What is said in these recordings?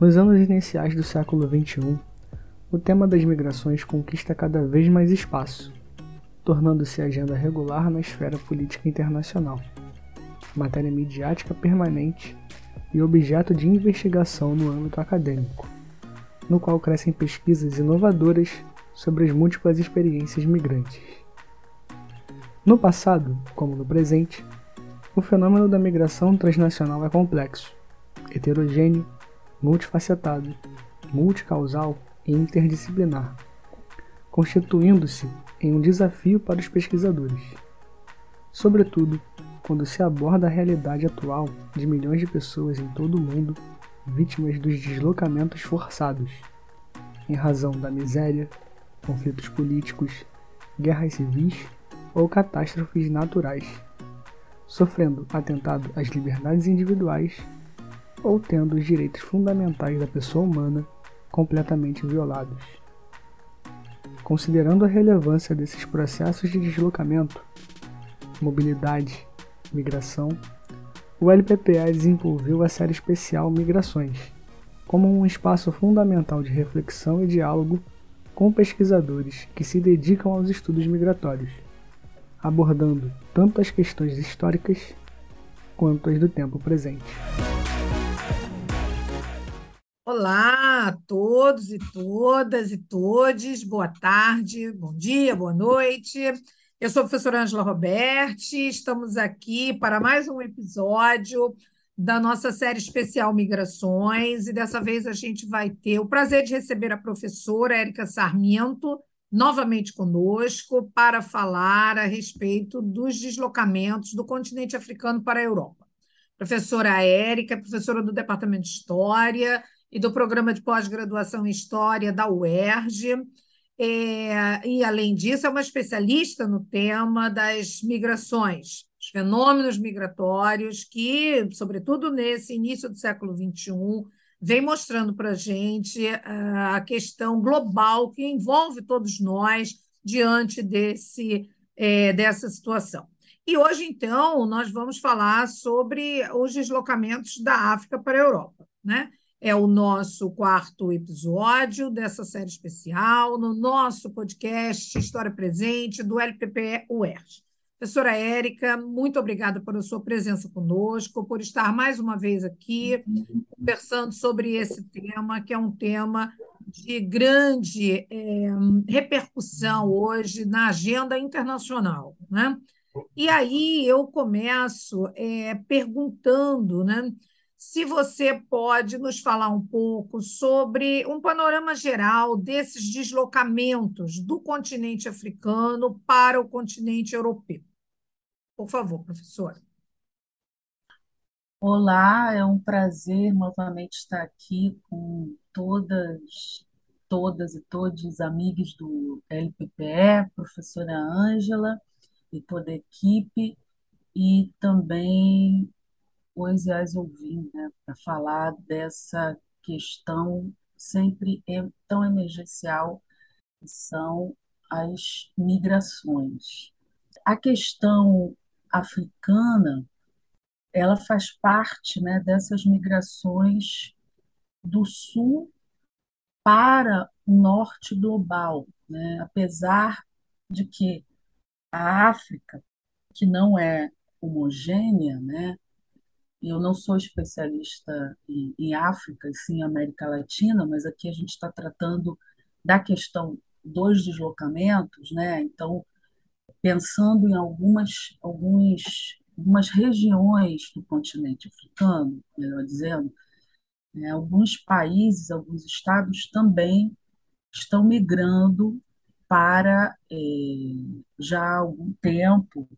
Nos anos iniciais do século XXI, o tema das migrações conquista cada vez mais espaço, tornando-se agenda regular na esfera política internacional, matéria midiática permanente e objeto de investigação no âmbito acadêmico, no qual crescem pesquisas inovadoras sobre as múltiplas experiências migrantes. No passado, como no presente, o fenômeno da migração transnacional é complexo, heterogêneo, multifacetado, multicausal e interdisciplinar, constituindo-se em um desafio para os pesquisadores, sobretudo quando se aborda a realidade atual de milhões de pessoas em todo o mundo vítimas dos deslocamentos forçados, em razão da miséria, conflitos políticos, guerras civis ou catástrofes naturais, sofrendo atentado às liberdades individuais ou tendo os direitos fundamentais da pessoa humana completamente violados. Considerando a relevância desses processos de deslocamento, mobilidade, migração, o LPPA desenvolveu a série especial Migrações, como um espaço fundamental de reflexão e diálogo com pesquisadores que se dedicam aos estudos migratórios, abordando tanto as questões históricas quanto as do tempo presente. Olá a todos e todas e todes, boa tarde, bom dia, boa noite. Eu sou a professora Angela Roberti, estamos aqui para mais um episódio da nossa série especial Migrações, e dessa vez a gente vai ter o prazer de receber a professora Érica Sarmento novamente conosco para falar a respeito dos deslocamentos do continente africano para a Europa. Professora Érica professora do Departamento de História, e do programa de pós-graduação em História da UERJ. É, e, além disso, é uma especialista no tema das migrações, os fenômenos migratórios, que, sobretudo nesse início do século XXI, vem mostrando para a gente uh, a questão global que envolve todos nós diante desse, é, dessa situação. E hoje, então, nós vamos falar sobre os deslocamentos da África para a Europa. Né? É o nosso quarto episódio dessa série especial, no nosso podcast História Presente do LPPE UERJ. Professora Érica, muito obrigada pela sua presença conosco, por estar mais uma vez aqui conversando sobre esse tema, que é um tema de grande é, repercussão hoje na agenda internacional. Né? E aí eu começo é, perguntando né, se você pode nos falar um pouco sobre um panorama geral desses deslocamentos do continente africano para o continente europeu. Por favor, professora. Olá, é um prazer novamente estar aqui com todas, todas e todos amigos do LPPE, professora Ângela e toda a equipe, e também depois as ouvir, né, para falar dessa questão sempre tão emergencial que são as migrações. A questão africana, ela faz parte, né, dessas migrações do sul para o norte global, né? Apesar de que a África, que não é homogênea, né, eu não sou especialista em, em África, sim em América Latina, mas aqui a gente está tratando da questão dos deslocamentos, né? Então, pensando em algumas, alguns, algumas regiões do continente africano, melhor dizendo, né? alguns países, alguns estados também estão migrando para é, já há algum tempo,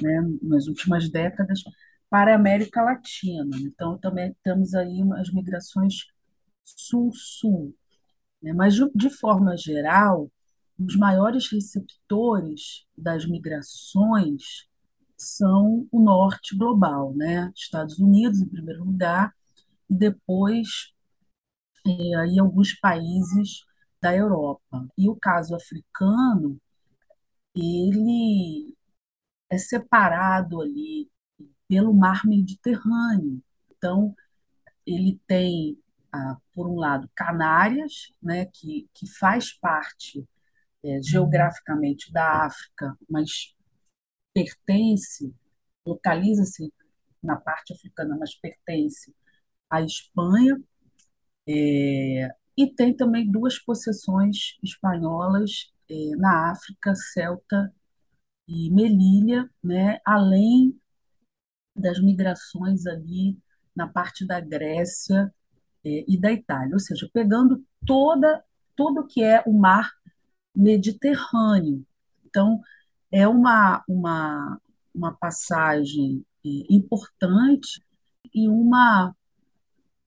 né? nas últimas décadas, para a América Latina. Então, também temos aí as migrações sul-sul. Né? Mas, de forma geral, os maiores receptores das migrações são o norte global, né? Estados Unidos, em primeiro lugar, e depois é, aí alguns países da Europa. E o caso africano, ele é separado ali pelo mar Mediterrâneo. Então, ele tem a, por um lado, Canárias, né, que, que faz parte é, geograficamente da África, mas pertence, localiza-se na parte africana, mas pertence à Espanha. É, e tem também duas possessões espanholas é, na África, Celta e Melilha, né, além das migrações ali na parte da Grécia é, e da Itália, ou seja, pegando toda tudo que é o mar Mediterrâneo. Então, é uma, uma, uma passagem é, importante e uma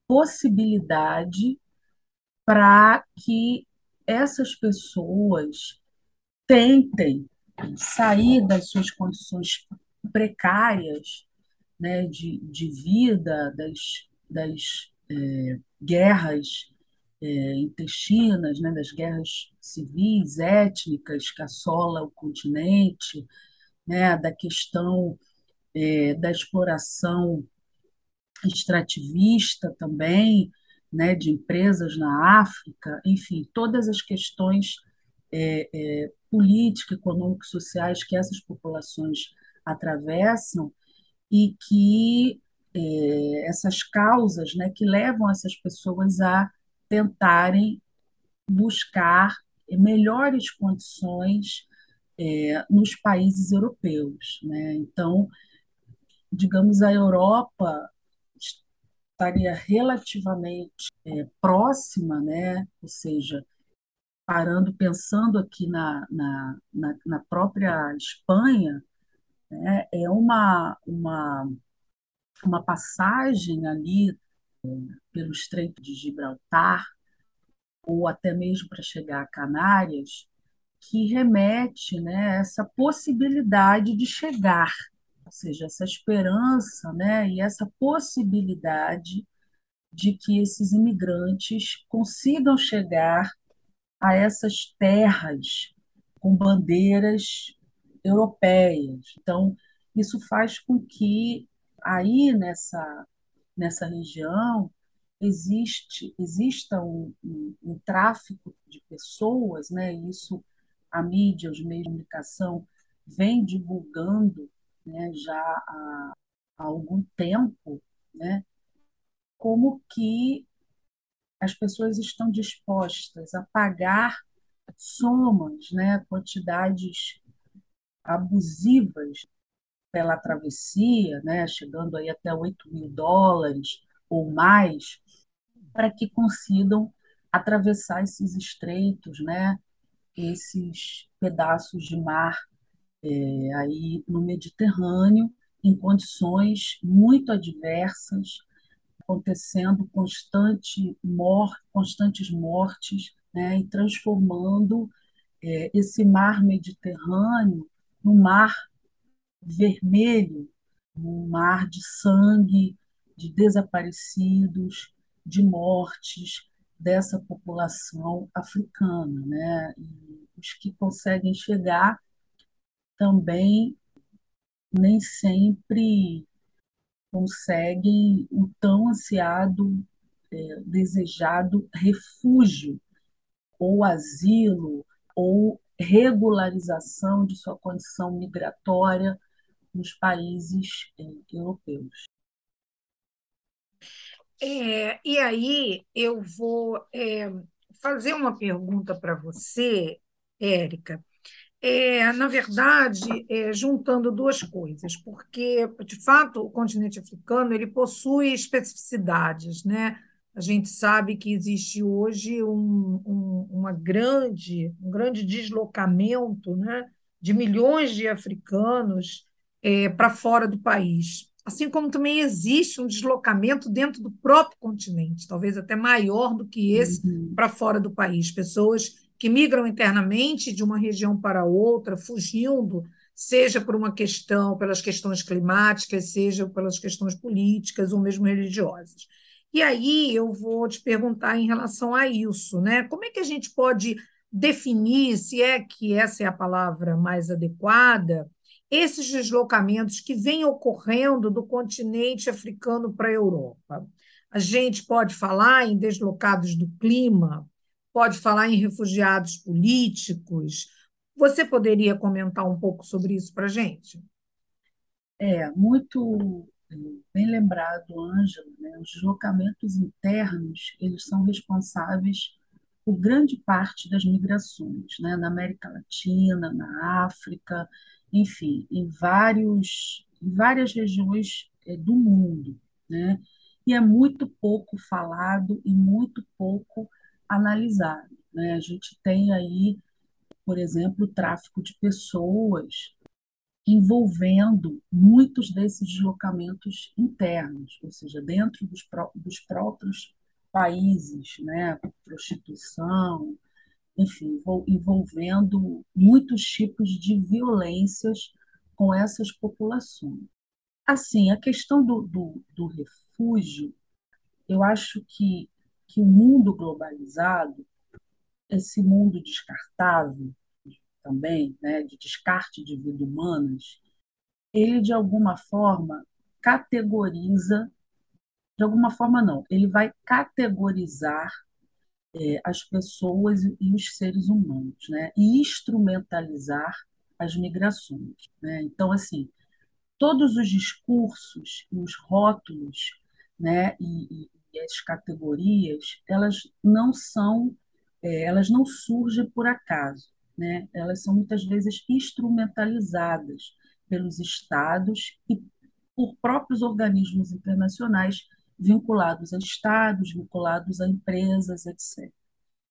possibilidade para que essas pessoas tentem sair das suas condições precárias né, de, de vida, das, das é, guerras é, intestinas, né, das guerras civis, étnicas que assola o continente, né, da questão é, da exploração extrativista também, né, de empresas na África, enfim, todas as questões é, é, políticas, econômicas, sociais que essas populações atravessam e que é, essas causas né, que levam essas pessoas a tentarem buscar melhores condições é, nos países europeus. Né? Então, digamos, a Europa estaria relativamente é, próxima, né? ou seja, parando, pensando aqui na, na, na, na própria Espanha, né? é uma, uma, uma passagem ali é, pelo Estreito de Gibraltar, ou até mesmo para chegar a Canárias, que remete né, a essa possibilidade de chegar seja, essa esperança né, e essa possibilidade de que esses imigrantes consigam chegar a essas terras com bandeiras europeias. Então, isso faz com que aí nessa, nessa região existe exista um, um, um tráfico de pessoas, né? Isso a mídia, os meios de comunicação vem divulgando né, já há, há algum tempo, né, como que as pessoas estão dispostas a pagar somas, né, quantidades abusivas pela travessia, né, chegando aí até 8 mil dólares ou mais, para que consigam atravessar esses estreitos, né, esses pedaços de mar é, aí no Mediterrâneo, em condições muito adversas, acontecendo constante mor constantes mortes, né, e transformando é, esse mar Mediterrâneo num mar vermelho, um mar de sangue, de desaparecidos, de mortes dessa população africana, né? E os que conseguem chegar também nem sempre conseguem o tão ansiado, é, desejado refúgio ou asilo ou regularização de sua condição migratória nos países é, europeus. É, e aí eu vou é, fazer uma pergunta para você, Érica é, na verdade, é, juntando duas coisas, porque, de fato, o continente africano ele possui especificidades, né? A gente sabe que existe hoje um, um, uma grande, um grande deslocamento né, de milhões de africanos é, para fora do país. Assim como também existe um deslocamento dentro do próprio continente, talvez até maior do que esse uhum. para fora do país. Pessoas que migram internamente de uma região para outra, fugindo, seja por uma questão, pelas questões climáticas, seja pelas questões políticas ou mesmo religiosas. E aí eu vou te perguntar em relação a isso, né? Como é que a gente pode definir, se é que essa é a palavra mais adequada, esses deslocamentos que vêm ocorrendo do continente africano para a Europa? A gente pode falar em deslocados do clima, pode falar em refugiados políticos. Você poderia comentar um pouco sobre isso para a gente? É, muito bem lembrado, Ângela, né? Os deslocamentos internos, eles são responsáveis por grande parte das migrações, né? Na América Latina, na África, enfim, em vários, em várias regiões é, do mundo, né? E é muito pouco falado e muito pouco analisado, né? A gente tem aí, por exemplo, o tráfico de pessoas envolvendo muitos desses deslocamentos internos, ou seja, dentro dos, pró dos próprios países, né? Prostituição, enfim, envolvendo muitos tipos de violências com essas populações. Assim, a questão do, do, do refúgio, eu acho que, que o mundo globalizado, esse mundo descartável também, né, de descarte de vidas humanas, ele de alguma forma categoriza, de alguma forma não, ele vai categorizar é, as pessoas e os seres humanos, né? E instrumentalizar as migrações, né? Então, assim, todos os discursos, os rótulos, né? E, e as categorias, elas não são, é, elas não surgem por acaso, né? Elas são muitas vezes instrumentalizadas pelos estados e por próprios organismos internacionais vinculados a estados, vinculados a empresas, etc.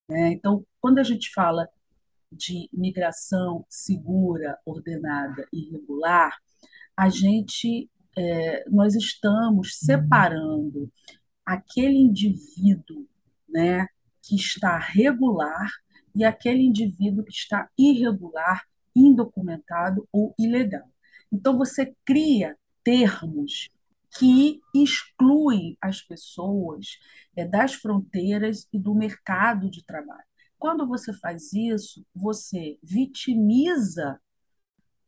É, então, quando a gente fala de migração segura, ordenada e regular, a gente é, nós estamos separando aquele indivíduo, né, que está regular e aquele indivíduo que está irregular, indocumentado ou ilegal. Então você cria termos que exclui as pessoas é, das fronteiras e do mercado de trabalho. Quando você faz isso, você vitimiza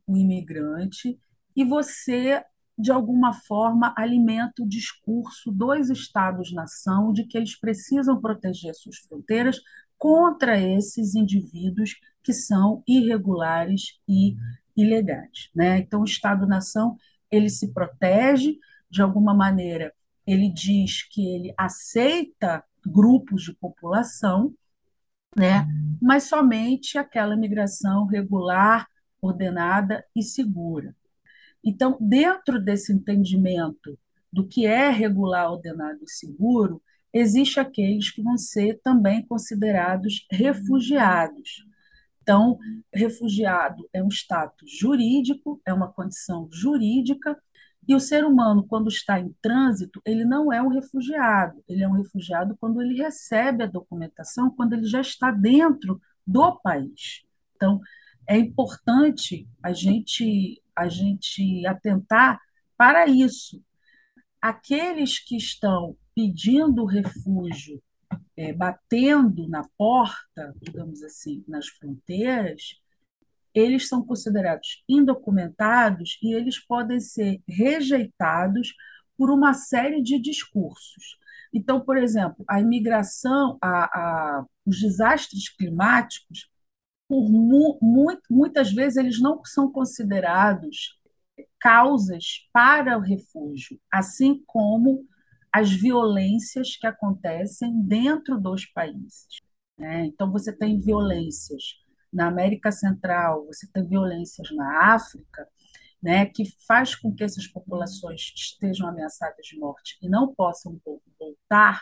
o imigrante e você, de alguma forma, alimenta o discurso dos Estados-nação de que eles precisam proteger suas fronteiras contra esses indivíduos que são irregulares e ilegais. Né? Então, o Estado-nação ele se protege, de alguma maneira, ele diz que ele aceita grupos de população, né? mas somente aquela migração regular, ordenada e segura. Então, dentro desse entendimento do que é regular, ordenado e seguro, existe aqueles que vão ser também considerados refugiados. Então, refugiado é um status jurídico, é uma condição jurídica e o ser humano, quando está em trânsito, ele não é um refugiado, ele é um refugiado quando ele recebe a documentação, quando ele já está dentro do país. Então, é importante a gente, a gente atentar para isso. Aqueles que estão pedindo refúgio, é, batendo na porta, digamos assim, nas fronteiras, eles são considerados indocumentados e eles podem ser rejeitados por uma série de discursos. Então, por exemplo, a imigração, a, a, os desastres climáticos, por mu, muitas vezes eles não são considerados causas para o refúgio, assim como as violências que acontecem dentro dos países. Né? Então, você tem violências na América Central, você tem violências na África, né, que faz com que essas populações estejam ameaçadas de morte e não possam voltar,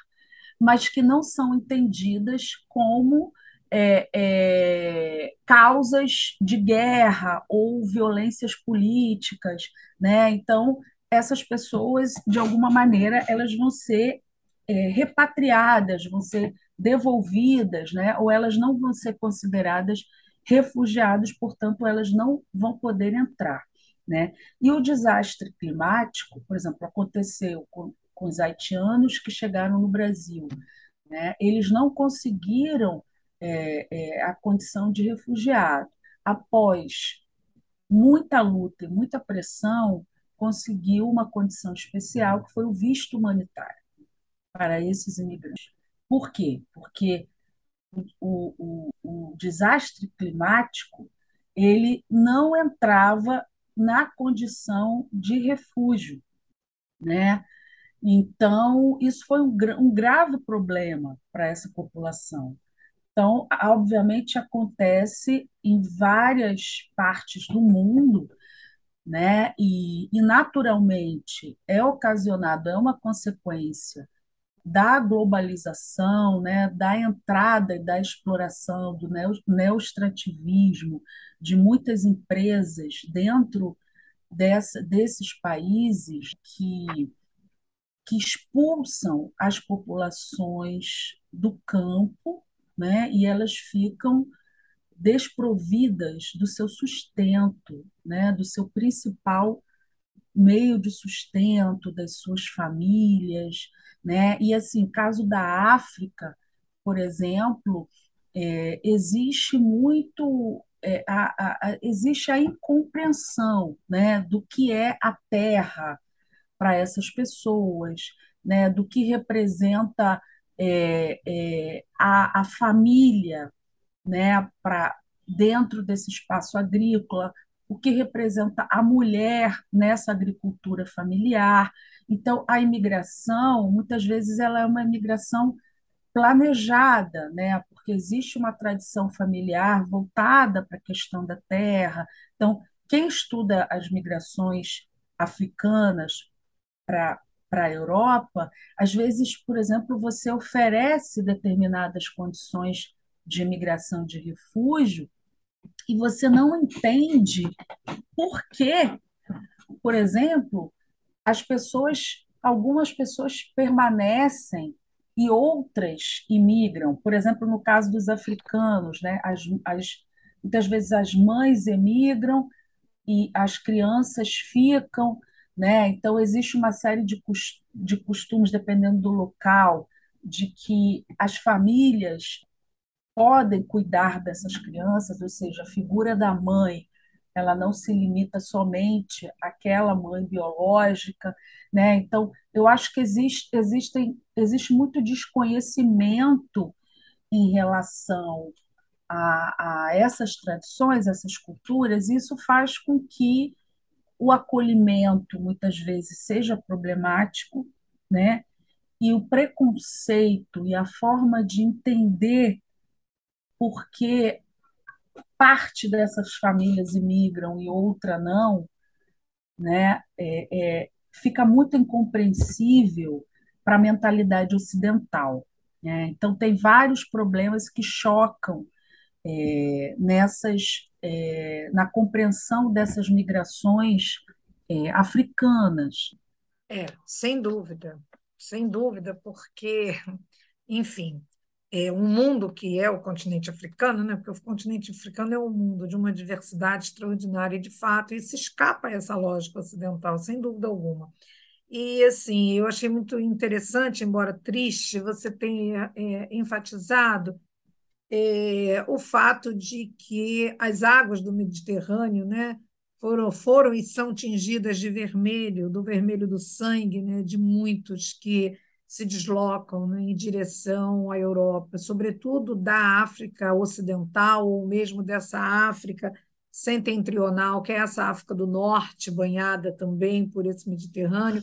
mas que não são entendidas como é, é, causas de guerra ou violências políticas, né? Então essas pessoas, de alguma maneira, elas vão ser é, repatriadas, vão ser devolvidas, né? Ou elas não vão ser consideradas refugiados, portanto, elas não vão poder entrar. Né? E o desastre climático, por exemplo, aconteceu com, com os haitianos que chegaram no Brasil. Né? Eles não conseguiram é, é, a condição de refugiado. Após muita luta e muita pressão, conseguiu uma condição especial, que foi o visto humanitário. para esses imigrantes. Por quê? Porque o, o, o desastre climático ele não entrava na condição de refúgio, né? Então, isso foi um, um grave problema para essa população. Então, obviamente, acontece em várias partes do mundo, né? E, e naturalmente é ocasionado, é uma consequência da globalização, né, da entrada e da exploração do neoextrativismo de muitas empresas dentro dessa, desses países que, que expulsam as populações do campo, né, e elas ficam desprovidas do seu sustento, né, do seu principal meio de sustento das suas famílias, né? E assim, caso da África, por exemplo, é, existe muito é, a, a, existe a incompreensão né, do que é a terra para essas pessoas, né, do que representa é, é, a, a família né, para dentro desse espaço agrícola, o que representa a mulher nessa agricultura familiar. Então, a imigração, muitas vezes, ela é uma imigração planejada, né? porque existe uma tradição familiar voltada para a questão da terra. Então, quem estuda as migrações africanas para para a Europa, às vezes, por exemplo, você oferece determinadas condições de imigração de refúgio e você não entende por que, por exemplo, as pessoas, algumas pessoas permanecem e outras imigram. Por exemplo, no caso dos africanos, né, as, as, muitas vezes as mães emigram e as crianças ficam, né? Então existe uma série de, de costumes dependendo do local, de que as famílias podem cuidar dessas crianças, ou seja, a figura da mãe, ela não se limita somente àquela mãe biológica, né? Então, eu acho que existe, existem, existe muito desconhecimento em relação a, a essas tradições, essas culturas, e isso faz com que o acolhimento muitas vezes seja problemático, né? E o preconceito e a forma de entender porque parte dessas famílias imigram e outra não, né, é, é, fica muito incompreensível para a mentalidade ocidental. Né? Então, tem vários problemas que chocam é, nessas, é, na compreensão dessas migrações é, africanas. É, sem dúvida, sem dúvida, porque, enfim, é, um mundo que é o continente africano, né? porque o continente africano é um mundo de uma diversidade extraordinária de fato, e se escapa a essa lógica ocidental, sem dúvida alguma. E assim, eu achei muito interessante, embora triste, você tenha é, enfatizado é, o fato de que as águas do Mediterrâneo né, foram, foram e são tingidas de vermelho, do vermelho do sangue né, de muitos que se deslocam né, em direção à Europa, sobretudo da África Ocidental, ou mesmo dessa África setentrional, que é essa África do Norte, banhada também por esse Mediterrâneo,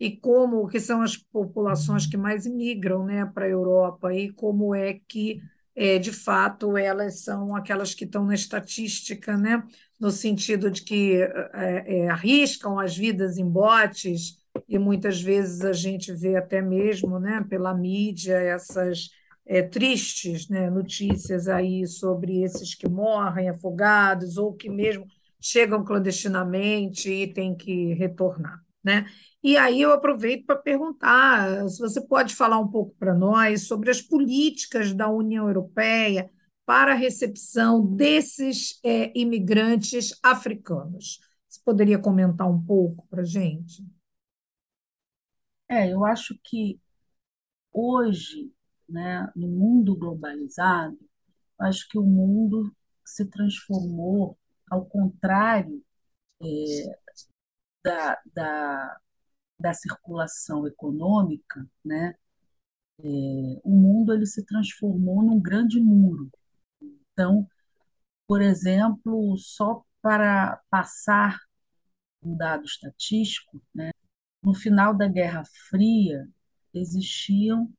e como que são as populações que mais imigram né, para a Europa, e como é que, é, de fato, elas são aquelas que estão na estatística, né, no sentido de que é, é, arriscam as vidas em botes, e muitas vezes a gente vê até mesmo né, pela mídia essas é, tristes né, notícias aí sobre esses que morrem afogados ou que mesmo chegam clandestinamente e têm que retornar. Né? E aí eu aproveito para perguntar se você pode falar um pouco para nós sobre as políticas da União Europeia para a recepção desses é, imigrantes africanos. Você poderia comentar um pouco para a gente? É, eu acho que hoje, né, no mundo globalizado, acho que o mundo se transformou ao contrário é, da, da, da circulação econômica, né, é, o mundo ele se transformou num grande muro. Então, por exemplo, só para passar um dado estatístico, né, no final da Guerra Fria existiam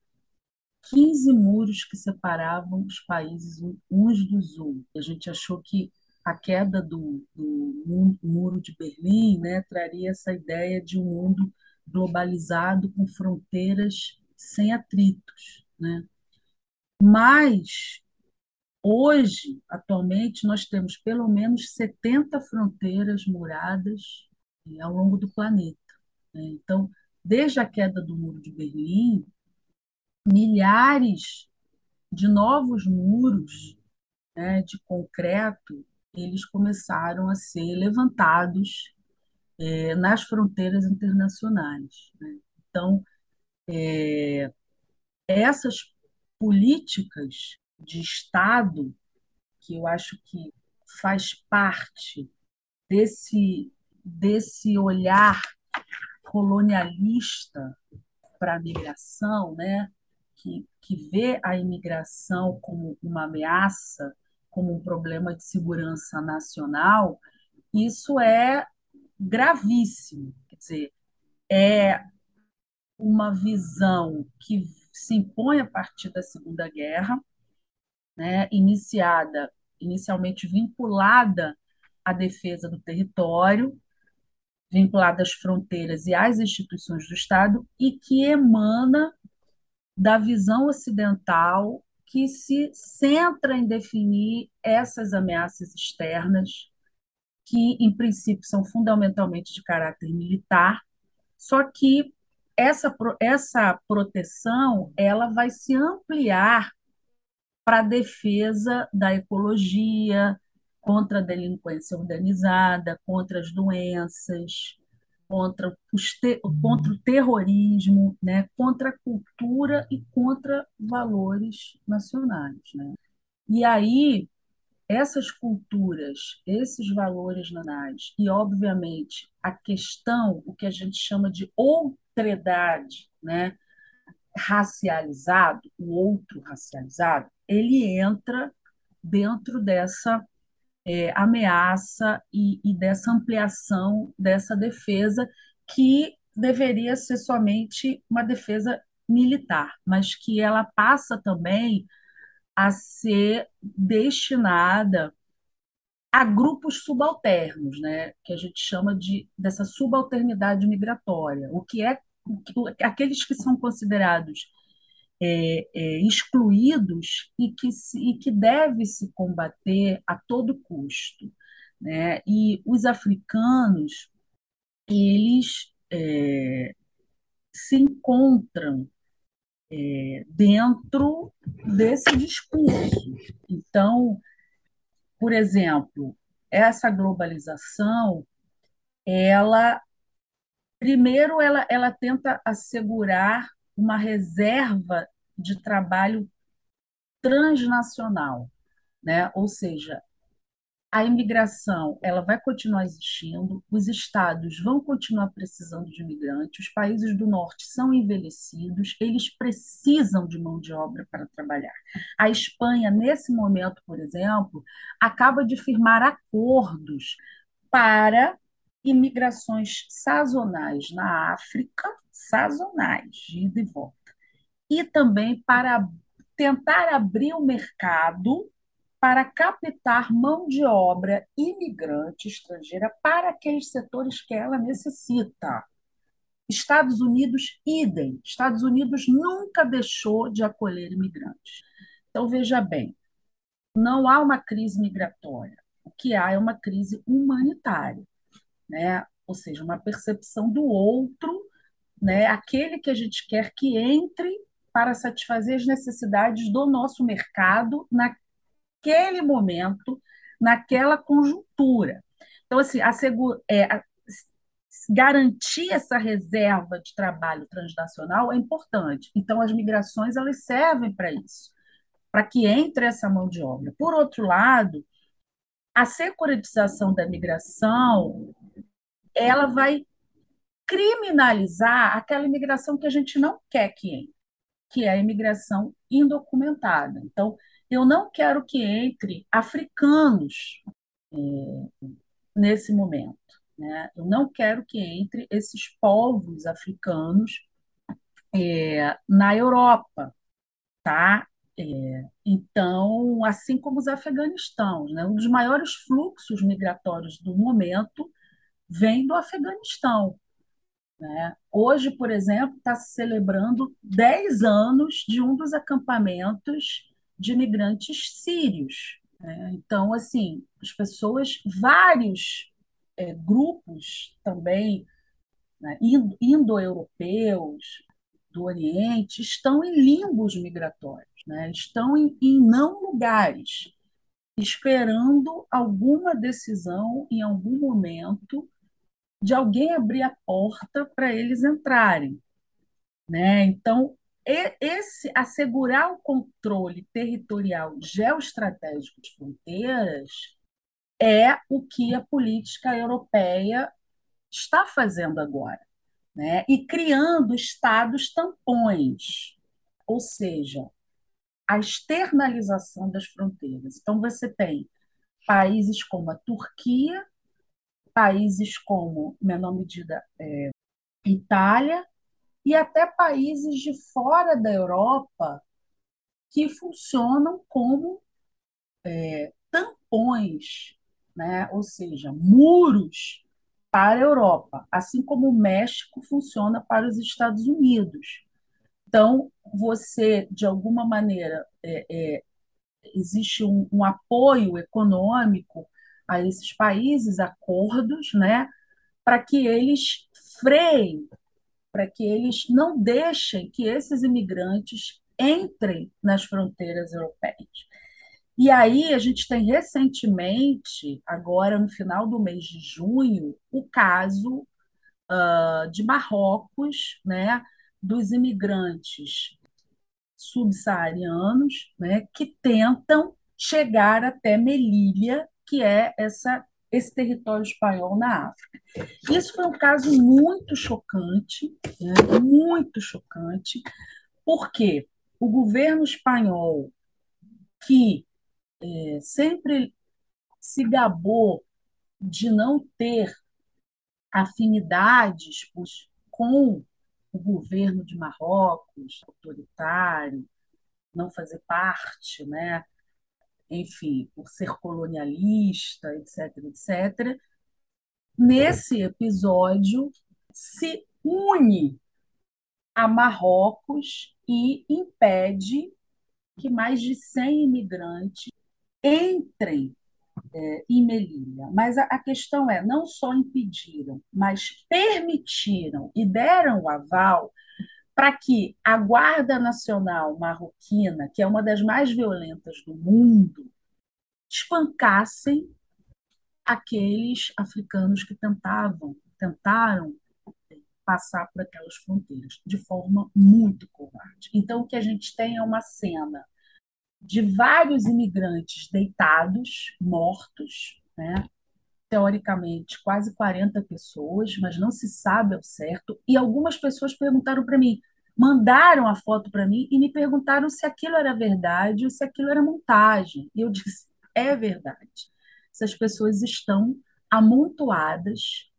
15 muros que separavam os países uns dos outros. A gente achou que a queda do, do muro de Berlim né, traria essa ideia de um mundo globalizado com fronteiras sem atritos. Né? Mas, hoje, atualmente, nós temos pelo menos 70 fronteiras muradas né, ao longo do planeta. Né? Então, desde a queda do Muro de Berlim, milhares de novos muros né, de concreto eles começaram a ser levantados é, nas fronteiras internacionais. Né? Então, é, essas políticas de Estado, que eu acho que faz parte desse, desse olhar colonialista para a migração, né? que, que vê a imigração como uma ameaça, como um problema de segurança nacional, isso é gravíssimo. Quer dizer, é uma visão que se impõe a partir da Segunda Guerra, né, iniciada, inicialmente vinculada à defesa do território, vinculada às fronteiras e às instituições do Estado, e que emana da visão ocidental que se centra em definir essas ameaças externas, que, em princípio, são fundamentalmente de caráter militar, só que essa, essa proteção ela vai se ampliar para a defesa da ecologia, contra a delinquência organizada, contra as doenças, contra, os te, contra o terrorismo, né? contra a cultura e contra valores nacionais. Né? E aí, essas culturas, esses valores nacionais e, obviamente, a questão, o que a gente chama de outredade, né? racializado, o outro racializado, ele entra dentro dessa é, ameaça e, e dessa ampliação dessa defesa, que deveria ser somente uma defesa militar, mas que ela passa também a ser destinada a grupos subalternos, né, que a gente chama de dessa subalternidade migratória, o que é aqueles que são considerados é, é, excluídos e que, se, e que deve se combater a todo custo. Né? E os africanos, eles é, se encontram é, dentro desse discurso. Então, por exemplo, essa globalização, ela primeiro ela, ela tenta assegurar uma reserva de trabalho transnacional, né? Ou seja, a imigração ela vai continuar existindo, os estados vão continuar precisando de imigrantes, os países do norte são envelhecidos, eles precisam de mão de obra para trabalhar. A Espanha, nesse momento, por exemplo, acaba de firmar acordos para imigrações sazonais na África, sazonais, de ida e volta, e também para tentar abrir o mercado para captar mão de obra imigrante estrangeira para aqueles setores que ela necessita. Estados Unidos, idem. Estados Unidos nunca deixou de acolher imigrantes. Então, veja bem, não há uma crise migratória. O que há é uma crise humanitária né? ou seja, uma percepção do outro, né? aquele que a gente quer que entre para satisfazer as necessidades do nosso mercado naquele momento, naquela conjuntura. Então, assim, a, é, garantir essa reserva de trabalho transnacional é importante. Então, as migrações elas servem para isso, para que entre essa mão de obra. Por outro lado, a securitização da migração ela vai criminalizar aquela imigração que a gente não quer que entre. Que é a imigração indocumentada. Então, eu não quero que entre africanos é, nesse momento. Né? Eu não quero que entre esses povos africanos é, na Europa, tá? É, então, assim como os afeganistãos, né? um dos maiores fluxos migratórios do momento vem do Afeganistão. Né? Hoje, por exemplo, está se celebrando 10 anos de um dos acampamentos de imigrantes sírios. Né? Então, assim, as pessoas, vários é, grupos também né, indo-europeus, do Oriente, estão em limbos migratórios, né? estão em, em não lugares, esperando alguma decisão em algum momento de alguém abrir a porta para eles entrarem. Né? Então, esse assegurar o controle territorial geoestratégico de fronteiras é o que a política europeia está fazendo agora, né? E criando estados tampões, ou seja, a externalização das fronteiras. Então você tem países como a Turquia, países como, menor medida, é, Itália, e até países de fora da Europa que funcionam como é, tampões, né? ou seja, muros para a Europa, assim como o México funciona para os Estados Unidos. Então, você, de alguma maneira, é, é, existe um, um apoio econômico a esses países, acordos, né, para que eles freiem para que eles não deixem que esses imigrantes entrem nas fronteiras europeias. E aí a gente tem recentemente, agora no final do mês de junho, o caso uh, de Marrocos, né, dos imigrantes subsaarianos, né, que tentam chegar até Melilla, que é essa esse território espanhol na África. Isso foi um caso muito chocante, né? muito chocante, porque o governo espanhol, que é, sempre se gabou de não ter afinidades com o governo de Marrocos, autoritário, não fazer parte, né, enfim, por ser colonialista, etc., etc., nesse episódio se une a Marrocos e impede que mais de 100 imigrantes entrem é, em Melilla. Mas a, a, questão é, não só impediram, mas permitiram e deram o aval para que a Guarda Nacional Marroquina, que é uma das mais violentas do mundo, espancassem aqueles africanos que tentavam, tentaram passar por aquelas fronteiras de forma muito covarde. Então, o que a gente tem é uma cena de vários imigrantes deitados, mortos, né? Teoricamente quase 40 pessoas, mas não se sabe ao certo. E algumas pessoas perguntaram para mim, mandaram a foto para mim e me perguntaram se aquilo era verdade ou se aquilo era montagem. E eu disse: é verdade. Essas pessoas estão amontoadas,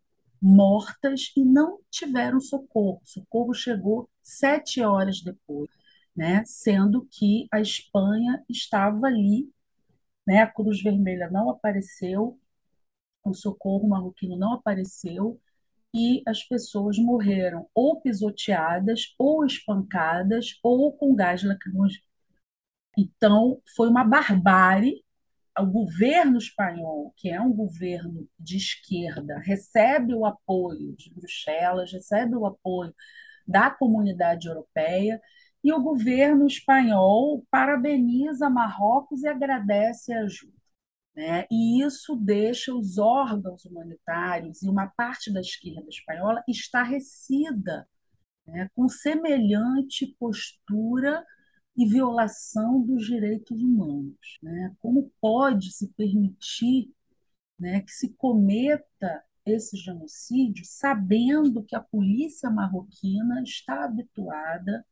mortas e não tiveram socorro. socorro chegou sete horas depois, né? sendo que a Espanha estava ali, né? a Cruz Vermelha não apareceu, o socorro marroquino não apareceu e as pessoas morreram ou pisoteadas, ou espancadas, ou com gás lacrimogêneo. Então, foi uma barbárie. O governo espanhol, que é um governo de esquerda, recebe o apoio de Bruxelas, recebe o apoio da comunidade europeia, e o governo espanhol parabeniza Marrocos e agradece a ajuda. Né? E isso deixa os órgãos humanitários e uma parte da esquerda espanhola estarrecida né? com semelhante postura e violação dos direitos humanos. Né? Como pode se permitir né, que se cometa esse genocídio sabendo que a polícia marroquina está habituada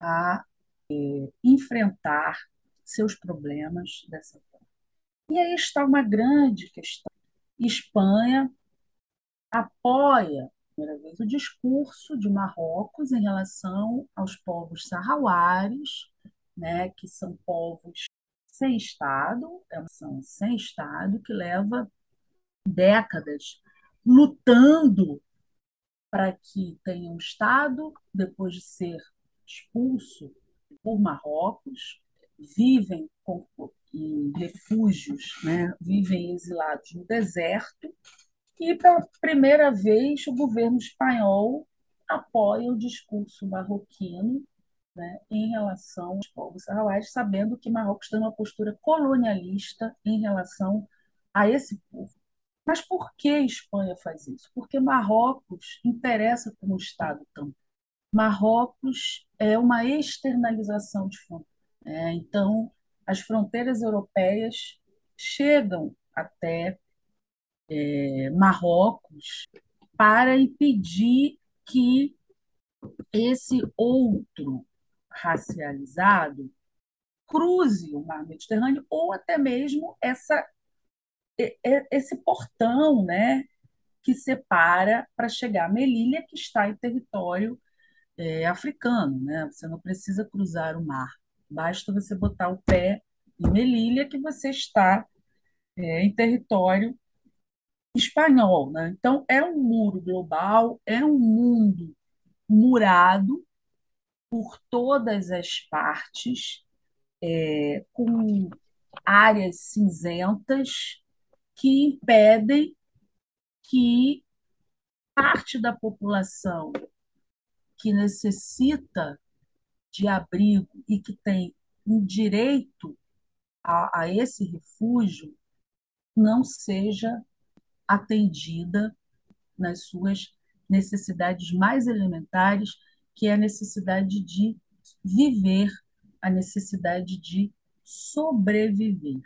a é, enfrentar seus problemas dessa. E aí está uma grande questão. Espanha apoia, primeira vez, o discurso de Marrocos em relação aos povos sarrauares, né, que são povos sem Estado, é uma nação sem Estado, que leva décadas lutando para que tenha um Estado, depois de ser expulso por Marrocos, vivem em refúgios, né? vivem exilados no deserto, e pela primeira vez o governo espanhol apoia o discurso marroquino né, em relação aos povos sarrauais, sabendo que Marrocos tem uma postura colonialista em relação a esse povo. Mas por que a Espanha faz isso? Porque Marrocos interessa como Estado também. Marrocos é uma externalização de fronteira. É, então, as fronteiras europeias chegam até é, Marrocos para impedir que esse outro racializado cruze o mar Mediterrâneo ou até mesmo essa, esse portão né, que separa para chegar a Melilla, que está em território é, africano. Né? Você não precisa cruzar o mar, basta você botar o pé em Melilla que você está é, em território espanhol. Né? Então, é um muro global, é um mundo murado por todas as partes, é, com áreas cinzentas que impedem que parte da população que necessita de abrigo e que tem um direito a, a esse refúgio não seja atendida nas suas necessidades mais elementares, que é a necessidade de viver, a necessidade de sobreviver.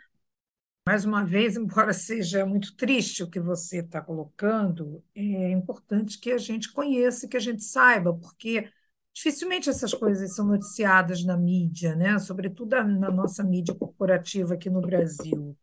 Mais uma vez, embora seja muito triste o que você está colocando, é importante que a gente conheça, que a gente saiba, porque dificilmente essas coisas são noticiadas na mídia, né? sobretudo na nossa mídia corporativa aqui no Brasil.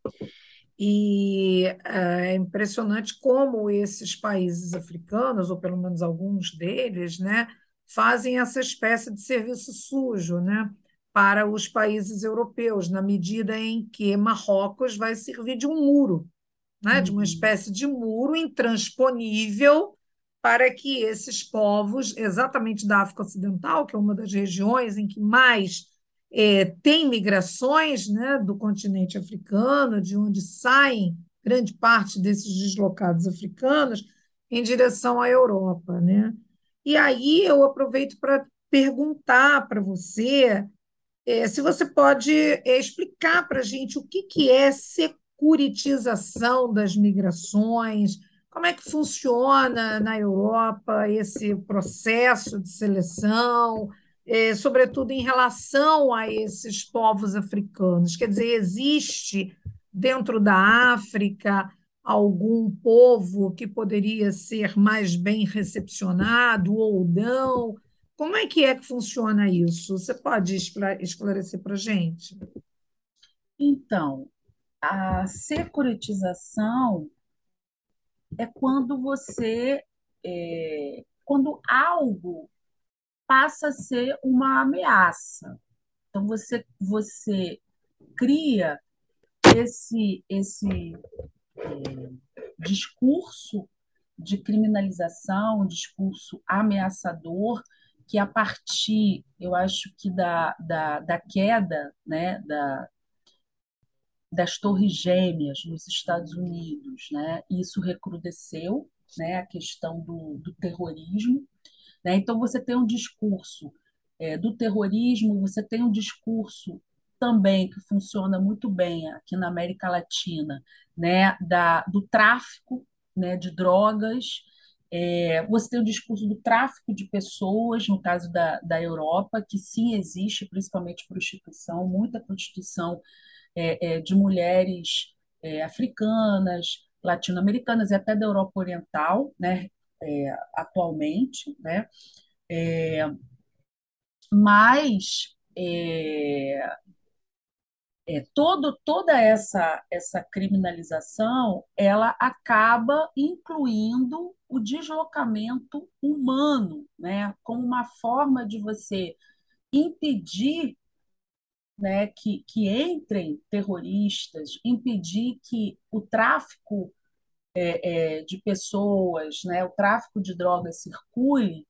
E é impressionante como esses países africanos, ou pelo menos alguns deles, né, fazem essa espécie de serviço sujo né, para os países europeus, na medida em que Marrocos vai servir de um muro, né, de uma uhum. espécie de muro intransponível para que esses povos, exatamente da África Ocidental, que é uma das regiões em que mais é, tem migrações né, do continente africano, de onde saem grande parte desses deslocados africanos em direção à Europa. Né? E aí eu aproveito para perguntar para você é, se você pode é, explicar para a gente o que, que é securitização das migrações, como é que funciona na Europa esse processo de seleção, é, sobretudo em relação a esses povos africanos. Quer dizer, existe dentro da África algum povo que poderia ser mais bem recepcionado ou não? Como é que é que funciona isso? Você pode esclarecer para a gente? Então, a securitização é quando você, é, quando algo passa a ser uma ameaça. Então você você cria esse esse é, discurso de criminalização, um discurso ameaçador, que a partir, eu acho que da, da, da queda né, da, das torres gêmeas nos Estados Unidos, né, isso recrudesceu, né, a questão do, do terrorismo, né? Então, você tem um discurso é, do terrorismo, você tem um discurso também que funciona muito bem aqui na América Latina, né? da, do tráfico né? de drogas. É, você tem o discurso do tráfico de pessoas, no caso da, da Europa, que sim existe, principalmente prostituição, muita prostituição é, é, de mulheres é, africanas, latino-americanas e até da Europa Oriental, né? é, atualmente, né? É, mas é, todo, toda essa, essa criminalização ela acaba incluindo o deslocamento humano, né, como uma forma de você impedir né, que, que entrem terroristas, impedir que o tráfico é, é, de pessoas, né, o tráfico de drogas circule,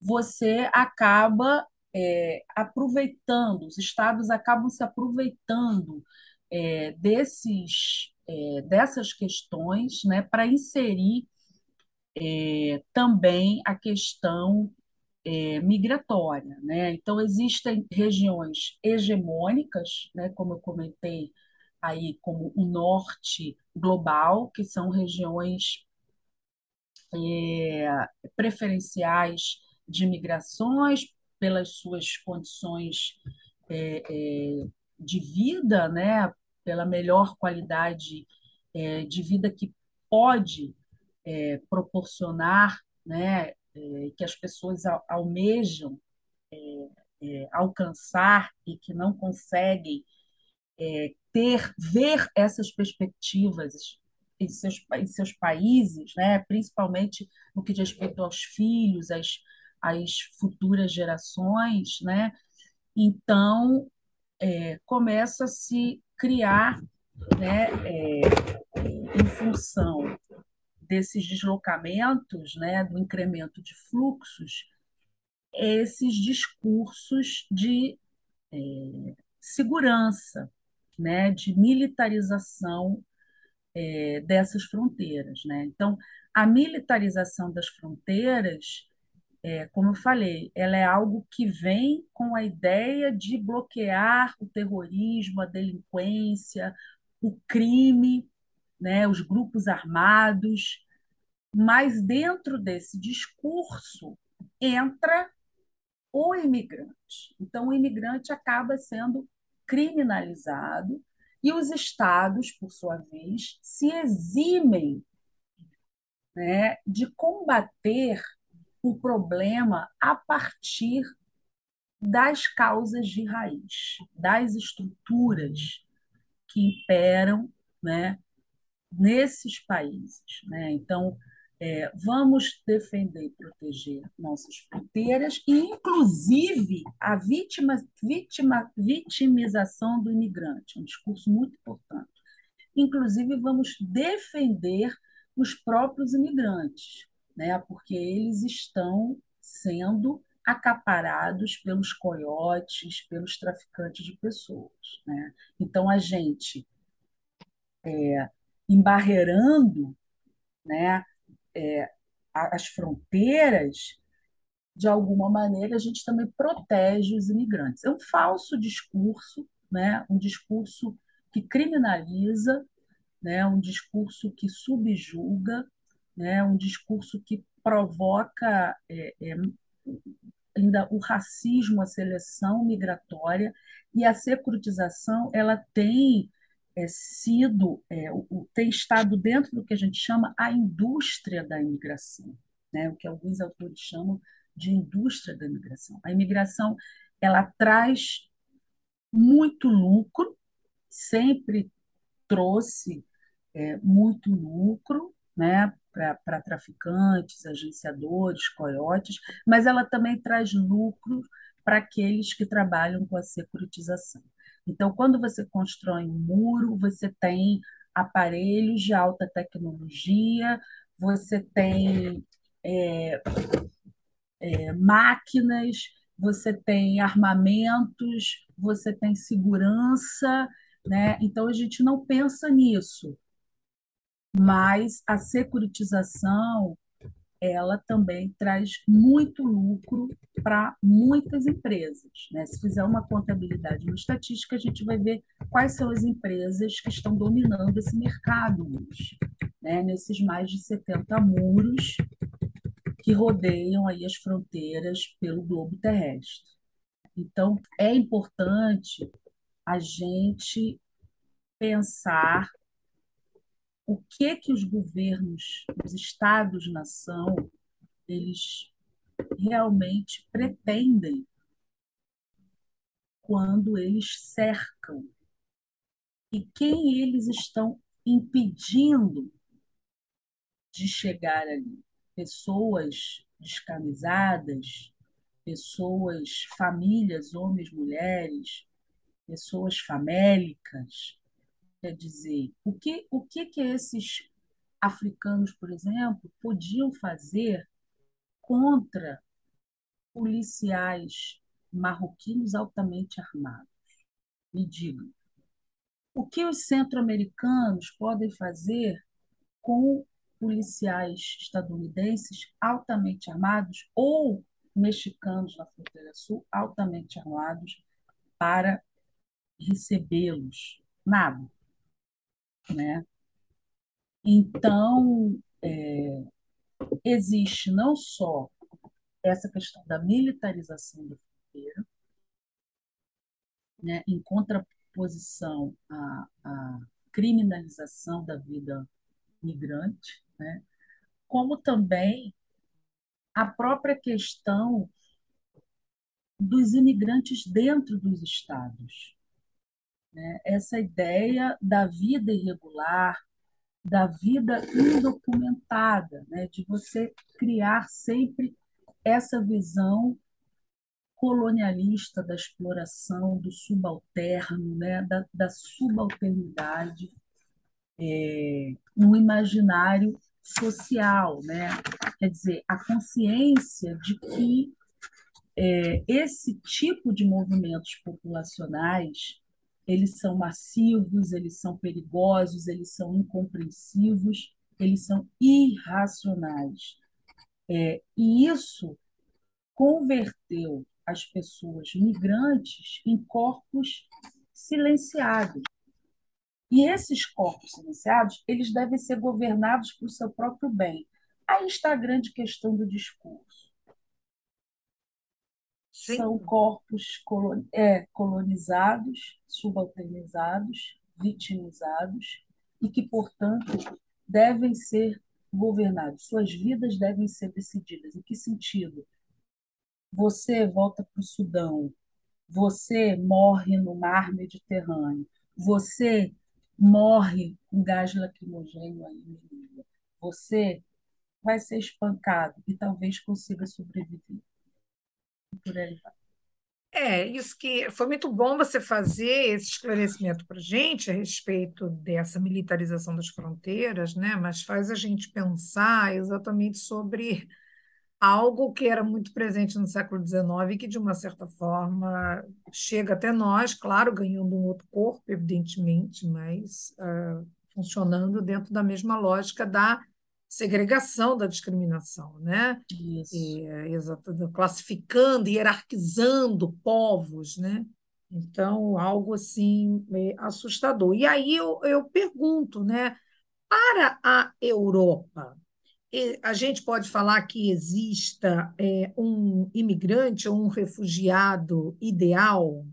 você acaba é, aproveitando, os estados acabam se aproveitando é, desses, é, dessas questões né, para inserir é, também a questão é, migratória. Né? Então, existem regiões hegemônicas, né, como eu comentei aí, como o norte global, que são regiões é, preferenciais de migrações pelas suas condições é, é, de vida, né, pela melhor qualidade é, de vida que pode é, proporcionar, né, é, que as pessoas almejam é, alcançar e que não conseguem ter, ver essas perspectivas em seus, em seus países, né, principalmente no que diz respeito aos filhos, às, às futuras gerações, né? Então, é, começa a se criar, né, é, em função desses deslocamentos, né, do incremento de fluxos, esses discursos de é, segurança, né, de militarização é, dessas fronteiras. Né? Então, a militarização das fronteiras, é, como eu falei, ela é algo que vem com a ideia de bloquear o terrorismo, a delinquência, o crime, né, os grupos armados, mas dentro desse discurso entra o imigrante. Então, o imigrante acaba sendo criminalizado e os estados, por sua vez, se eximem né, de combater o problema a partir das causas de raiz, das estruturas que imperam né, nesses países. Né? Então, é, vamos defender e proteger nossas fronteiras e, inclusive, a vítima, vítima, vitimização do imigrante, um discurso muito importante. Inclusive, vamos defender os próprios imigrantes, né? porque eles estão sendo acaparados pelos coiotes, pelos traficantes de pessoas. Né? Então, a gente, é, embarreirando né, é, as fronteiras, de alguma maneira, a gente também protege os imigrantes. É um falso discurso, né? um discurso que criminaliza, né? um discurso que subjuga, né? um discurso que provoca é, é, ainda o racismo, a seleção migratória e a securitização, ela tem é, sido, é, o, tem estado dentro do que a gente chama a indústria da imigração, né? o que alguns autores chamam de indústria da imigração. A imigração ela traz muito lucro, sempre trouxe é, muito lucro né, para traficantes, agenciadores, coiotes, mas ela também traz lucro para aqueles que trabalham com a securitização. Então, quando você constrói um muro, você tem aparelhos de alta tecnologia, você tem é, é, máquinas, você tem armamentos, você tem segurança, né? Então a gente não pensa nisso. Mas a securitização ela também traz muito lucro para muitas empresas. Né? Se fizer uma contabilidade, uma estatística, a gente vai ver quais são as empresas que estão dominando esse mercado hoje, né? nesses mais de 70 muros que rodeiam aí as fronteiras pelo globo terrestre. Então, é importante a gente pensar o que que os governos, os estados-nação, eles realmente pretendem quando eles cercam e quem eles estão impedindo de chegar ali. Pessoas descamisadas, pessoas, famílias, homens, mulheres, pessoas famélicas. Quer dizer, o que, o que, que esses africanos, por exemplo, podiam fazer contra policiais marroquinos altamente armados? Me digam. O que os centro-americanos podem fazer com policiais estadunidenses altamente armados ou mexicanos na fronteira sul altamente armados para recebê-los? Nada. Né? Então, é, existe não só essa questão da militarização da fronteira, né, em contraposição à, à criminalização da vida migrante, né, como também a própria questão dos imigrantes dentro dos estados. Né? Essa ideia da vida irregular, da vida indocumentada, né? de você criar sempre essa visão colonialista da exploração, do subalterno, né? da, da subalternidade é, no imaginário social. Né? Quer dizer, a consciência de que é, esse tipo de movimentos populacionais eles são massivos, eles são perigosos, eles são incompreensivos, eles são irracionais. É, e isso converteu as pessoas migrantes em corpos silenciados. E esses corpos silenciados, eles devem ser governados por seu próprio bem. Aí está a grande questão do discurso. São corpos é, colonizados, subalternizados, vitimizados e que, portanto, devem ser governados. Suas vidas devem ser decididas. Em que sentido? Você volta para o Sudão, você morre no mar Mediterrâneo, você morre com gás lacrimogênio aí Líbia, você vai ser espancado e talvez consiga sobreviver por aí É, isso que foi muito bom você fazer esse esclarecimento para a gente a respeito dessa militarização das fronteiras, né? mas faz a gente pensar exatamente sobre algo que era muito presente no século XIX e que, de uma certa forma, chega até nós, claro, ganhando um outro corpo, evidentemente, mas uh, funcionando dentro da mesma lógica da segregação da discriminação, né? Isso. E, exato, classificando, hierarquizando povos, né? Então, algo assim assustador. E aí eu, eu pergunto, né? Para a Europa, a gente pode falar que exista é, um imigrante ou um refugiado ideal?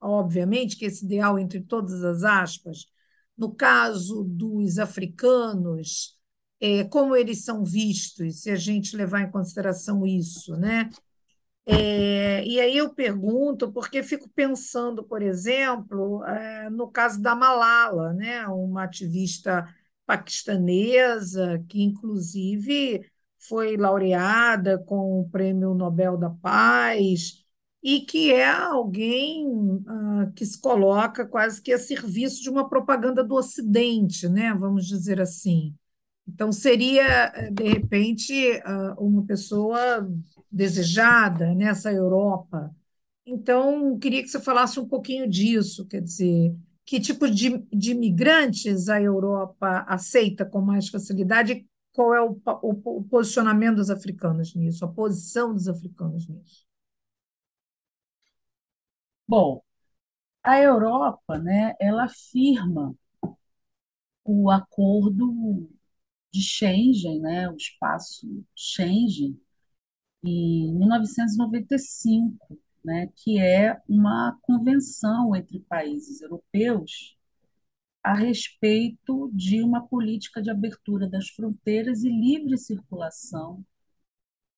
Obviamente que esse ideal, entre todas as aspas, no caso dos africanos, é, como eles são vistos, se a gente levar em consideração isso, né? É, e aí eu pergunto, porque fico pensando, por exemplo, é, no caso da Malala, né? uma ativista paquistanesa que, inclusive, foi laureada com o Prêmio Nobel da Paz e que é alguém uh, que se coloca quase que a serviço de uma propaganda do Ocidente, né? vamos dizer assim. Então, seria, de repente, uma pessoa desejada nessa Europa. Então, queria que você falasse um pouquinho disso, quer dizer, que tipo de, de imigrantes a Europa aceita com mais facilidade? Qual é o, o, o posicionamento dos africanos nisso, a posição dos africanos nisso? Bom, a Europa, né, ela afirma o acordo de Schengen, né, o espaço Schengen, em 1995, né, que é uma convenção entre países europeus a respeito de uma política de abertura das fronteiras e livre circulação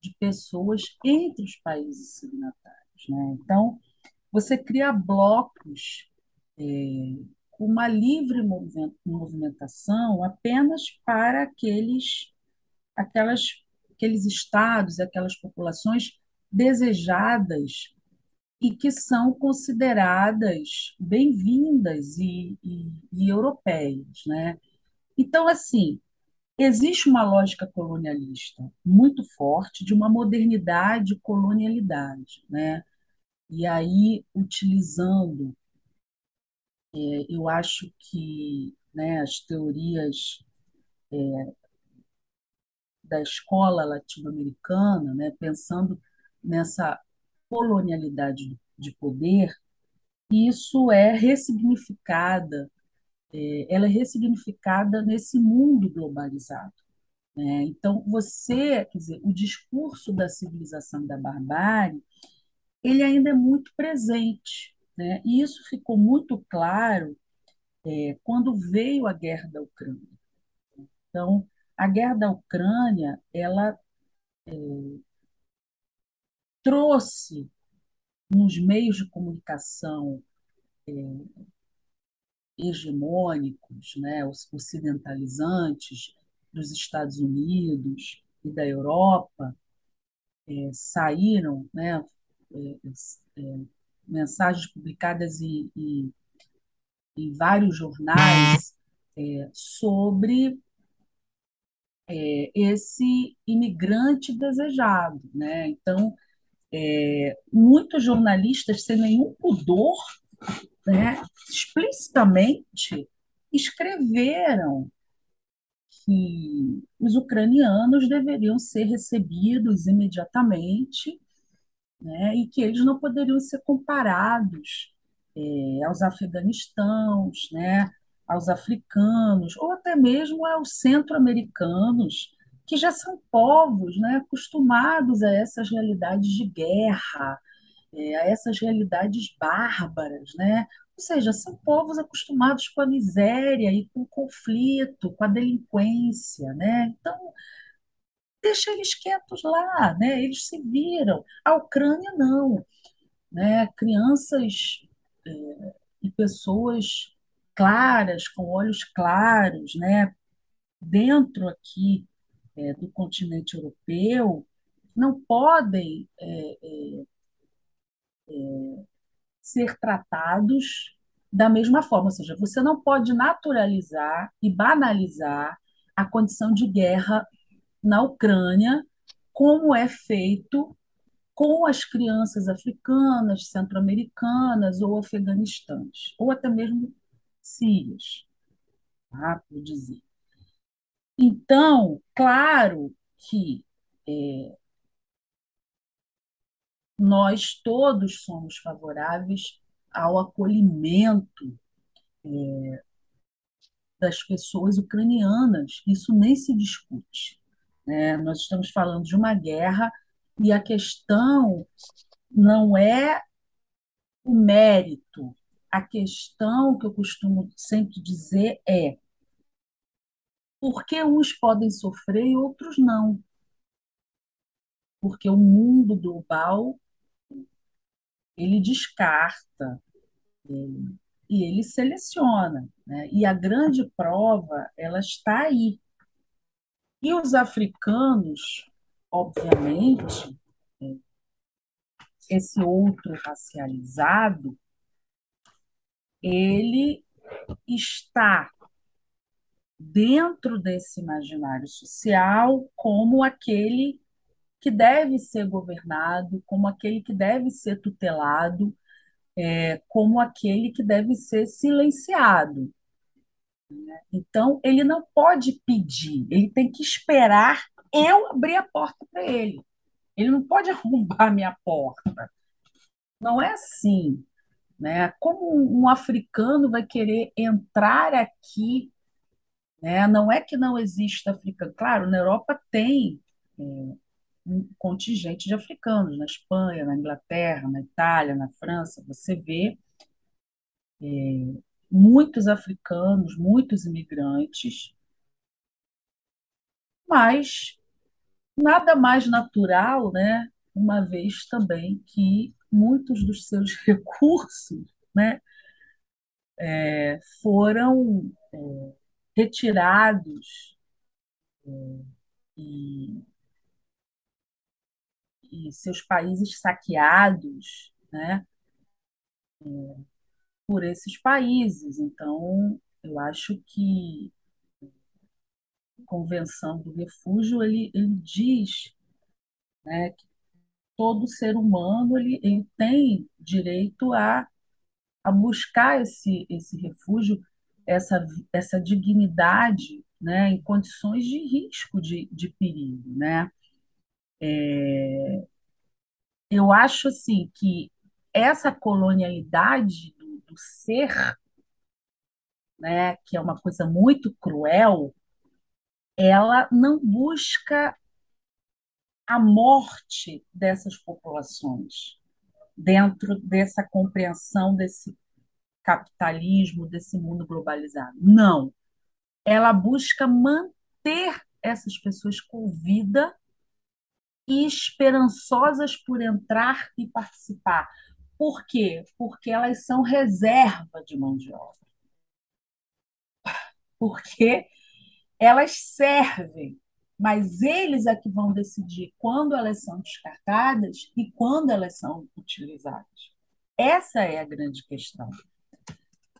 de pessoas entre os países signatários. Né? Então, você cria blocos é, uma livre movimentação apenas para aqueles, aquelas, aqueles estados, aquelas populações desejadas e que são consideradas bem-vindas e, e, e europeias, né? Então, assim, existe uma lógica colonialista muito forte de uma modernidade colonialidade, né? E aí, utilizando, é, eu acho que né, as teorias é, da escola latino-americana, né, pensando nessa colonialidade de poder, isso é ressignificada, é, ela é ressignificada nesse mundo globalizado. Né? Então, você, quer dizer, o discurso da civilização da barbárie, ele ainda é muito presente. Né? E isso ficou muito claro é, quando veio a guerra da Ucrânia. Então, a guerra da Ucrânia, ela é, trouxe nos meios de comunicação é, hegemônicos, né, ocidentalizantes dos Estados Unidos e da Europa, é, saíram né, é, é, mensagens publicadas em, em, em vários jornais é, sobre é, esse imigrante desejado. Né? Então, é, muitos jornalistas, sem nenhum pudor, né, explicitamente escreveram que os ucranianos deveriam ser recebidos imediatamente né, e que eles não poderiam ser comparados é, aos afeganistãos, né, aos africanos, ou até mesmo aos centro-americanos, que já são povos né, acostumados a essas realidades de guerra, é, a essas realidades bárbaras. Né? Ou seja, são povos acostumados com a miséria e com o conflito, com a delinquência. Né? Então, deixa eles quietos lá, né? eles se viram. A Ucrânia, não. Né? Crianças é, e pessoas claras, com olhos claros, né? dentro aqui é, do continente europeu não podem é, é, é, ser tratados da mesma forma, ou seja, você não pode naturalizar e banalizar a condição de guerra na Ucrânia, como é feito com as crianças africanas, centro-americanas ou afeganistãs, ou até mesmo sírias, tá? dizer. Então, claro que é, nós todos somos favoráveis ao acolhimento é, das pessoas ucranianas, isso nem se discute. Né? Nós estamos falando de uma guerra e a questão não é o mérito, a questão que eu costumo sempre dizer é porque uns podem sofrer e outros não. Porque o mundo global ele descarta é, e ele seleciona, né? E a grande prova ela está aí. E os africanos, obviamente, é, esse outro racializado, ele está dentro desse imaginário social como aquele que deve ser governado, como aquele que deve ser tutelado, é, como aquele que deve ser silenciado. Então, ele não pode pedir, ele tem que esperar eu abrir a porta para ele. Ele não pode arrombar a minha porta. Não é assim. Né? Como um africano vai querer entrar aqui né? Não é que não exista africano. Claro, na Europa tem é, um contingente de africanos, na Espanha, na Inglaterra, na Itália, na França, você vê é, muitos africanos, muitos imigrantes, mas nada mais natural né, uma vez também que muitos dos seus recursos né, é, foram é, retirados é, e, e, seus países saqueados né, é, por esses países. Então, eu acho que a Convenção do Refúgio ele, ele diz né, que todo ser humano ele, ele tem direito a, a buscar esse, esse refúgio, essa, essa dignidade né, em condições de risco, de, de perigo. Né? É, eu acho assim que essa colonialidade do, ser, né, que é uma coisa muito cruel, ela não busca a morte dessas populações dentro dessa compreensão desse capitalismo, desse mundo globalizado. Não. Ela busca manter essas pessoas com vida e esperançosas por entrar e participar. Por quê? Porque elas são reserva de mão de obra. Porque elas servem mas eles é que vão decidir quando elas são descartadas e quando elas são utilizadas. Essa é a grande questão.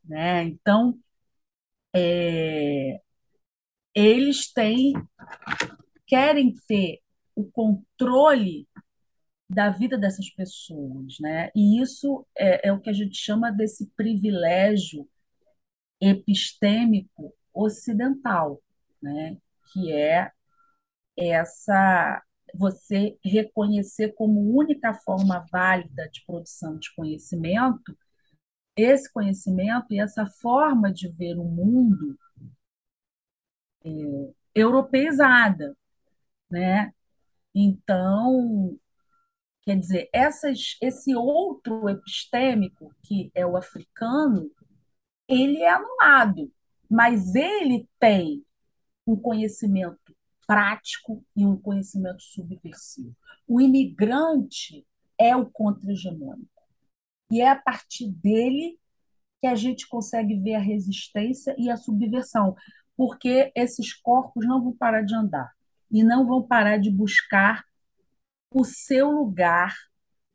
Né? Então, é, eles têm, querem ter o controle da vida dessas pessoas, né? E isso é, é o que a gente chama desse privilégio epistêmico ocidental, né? Que é essa você reconhecer como única forma válida de produção de conhecimento esse conhecimento e essa forma de ver o mundo é, europeizada, né? Então, quer dizer, essas, esse outro epistêmico, que é o africano, ele é anulado, mas ele tem um conhecimento prático e um conhecimento subversivo. O imigrante é o contra-hegemônico. E é a partir dele que a gente consegue ver a resistência e a subversão, porque esses corpos não vão parar de andar e não vão parar de buscar o seu lugar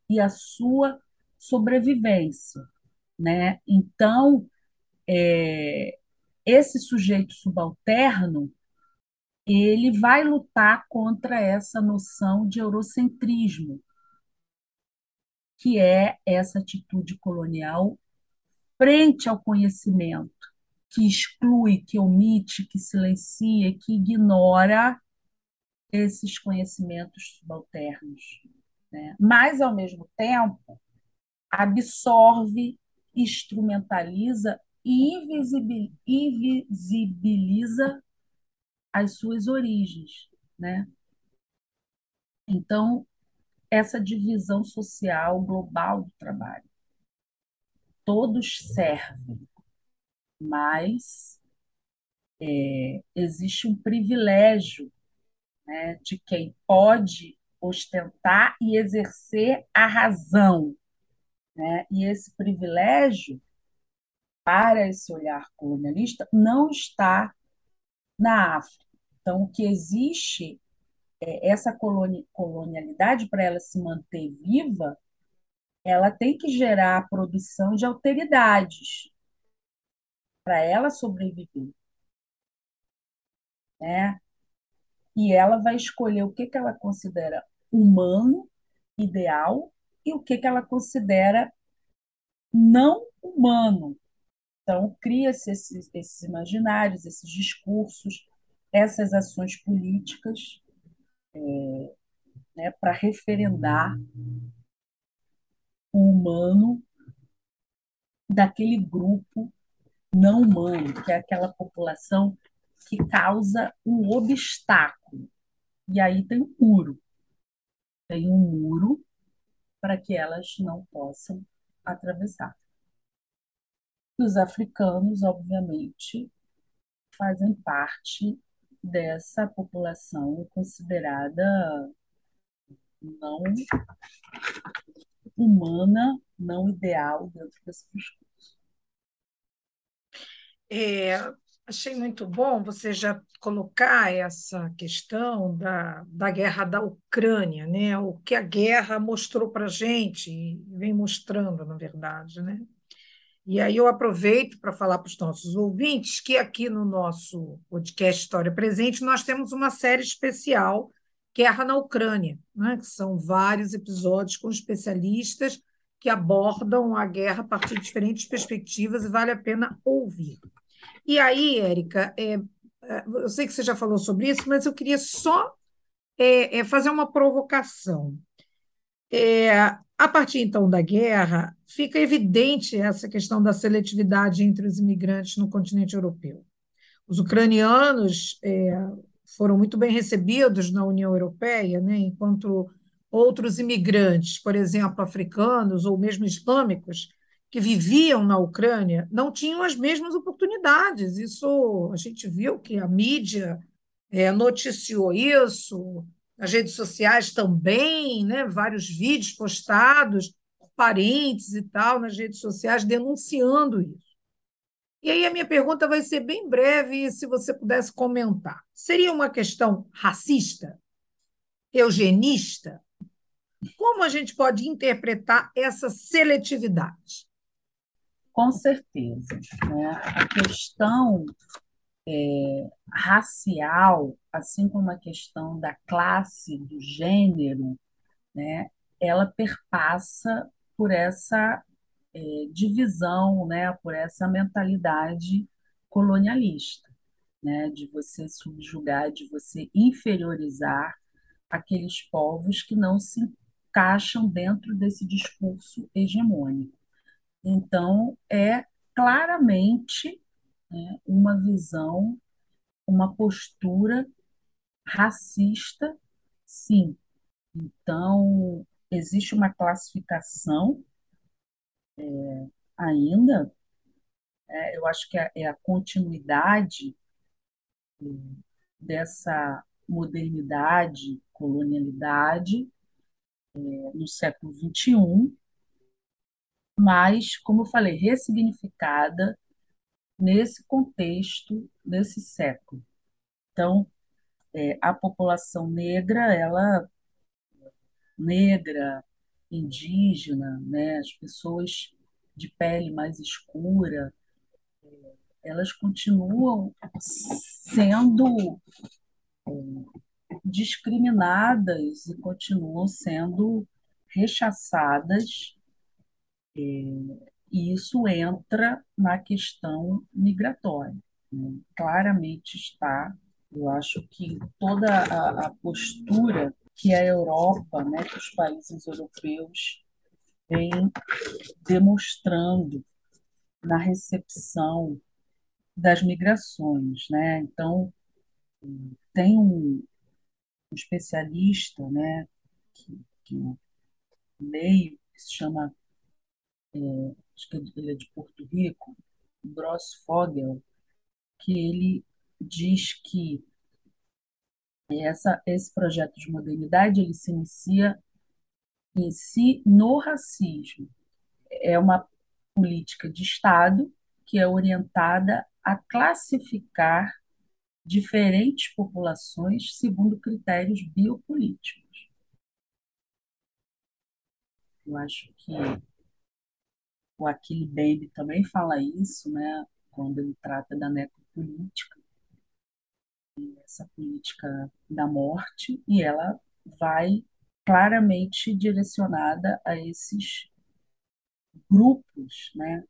e a sua sobrevivência, né? Então, é, esse sujeito subalterno ele vai lutar contra essa noção de eurocentrismo, que é essa atitude colonial frente ao conhecimento, que exclui, que omite, que silencia, que ignora esses conhecimentos subalternos. Né? Mas, ao mesmo tempo, absorve, instrumentaliza e invisibiliza as suas origens, né? Então, essa divisão social global do trabalho. Todos servem, mas é, existe um privilégio né, de quem pode ostentar e exercer a razão. Né? E esse privilégio, para esse olhar colonialista, não está na África. Então, o que existe, é, essa colonialidade, para ela se manter viva, ela tem que gerar a produção de alteridades para ela sobreviver. Né? E ela vai escolher o que, que ela considera humano, ideal, e o que, que ela considera não humano. Então, cria-se esses, esses imaginários, esses discursos, essas ações políticas é, né, para referendar o humano daquele grupo não humano, que é aquela população que causa um obstáculo. E aí tem um muro. Tem um muro para que elas não possam atravessar. Os africanos, obviamente, fazem parte dessa população considerada não humana, não ideal dentro desse discurso. É, achei muito bom você já colocar essa questão da, da guerra da Ucrânia, né? o que a guerra mostrou para a gente, e vem mostrando, na verdade. Né? E aí eu aproveito para falar para os nossos ouvintes que aqui no nosso podcast História Presente nós temos uma série especial Guerra na Ucrânia, né? que são vários episódios com especialistas que abordam a guerra a partir de diferentes perspectivas e vale a pena ouvir. E aí, Érica, é, é, eu sei que você já falou sobre isso, mas eu queria só é, é, fazer uma provocação. É, a partir então da guerra, fica evidente essa questão da seletividade entre os imigrantes no continente europeu. Os ucranianos é, foram muito bem recebidos na União Europeia, né, enquanto outros imigrantes, por exemplo, africanos ou mesmo islâmicos, que viviam na Ucrânia, não tinham as mesmas oportunidades. Isso a gente viu que a mídia é, noticiou isso, as redes sociais também, né, vários vídeos postados por parentes e tal nas redes sociais denunciando isso. E aí a minha pergunta vai ser bem breve, se você pudesse comentar. Seria uma questão racista? Eugenista? Como a gente pode interpretar essa seletividade? Com certeza. Né? A questão é, racial, assim como a questão da classe, do gênero, né, ela perpassa por essa é, divisão, né, por essa mentalidade colonialista, né, de você subjugar, de você inferiorizar aqueles povos que não se encaixam dentro desse discurso hegemônico. Então, é claramente né, uma visão, uma postura racista, sim. Então, existe uma classificação é, ainda, é, eu acho que é, é a continuidade é, dessa modernidade, colonialidade é, no século XXI, mas, como eu falei, ressignificada nesse contexto, nesse século. Então, é, a população negra, ela negra, indígena, né, as pessoas de pele mais escura, elas continuam sendo é, discriminadas e continuam sendo rechaçadas, e isso entra na questão migratória. Né? Claramente está, eu acho que toda a, a postura que a Europa, né, que os países europeus vêm demonstrando na recepção das migrações, né? Então tem um, um especialista, né, que, que eu leio, que se chama, é, acho que ele é de Porto Rico, Gross Fogel, que ele diz que essa, esse projeto de modernidade ele se inicia em si no racismo. É uma política de Estado que é orientada a classificar diferentes populações segundo critérios biopolíticos. Eu acho que o Achille Mbembe também fala isso, né, quando ele trata da necropolítica, essa política da morte, e ela vai claramente direcionada a esses grupos, né,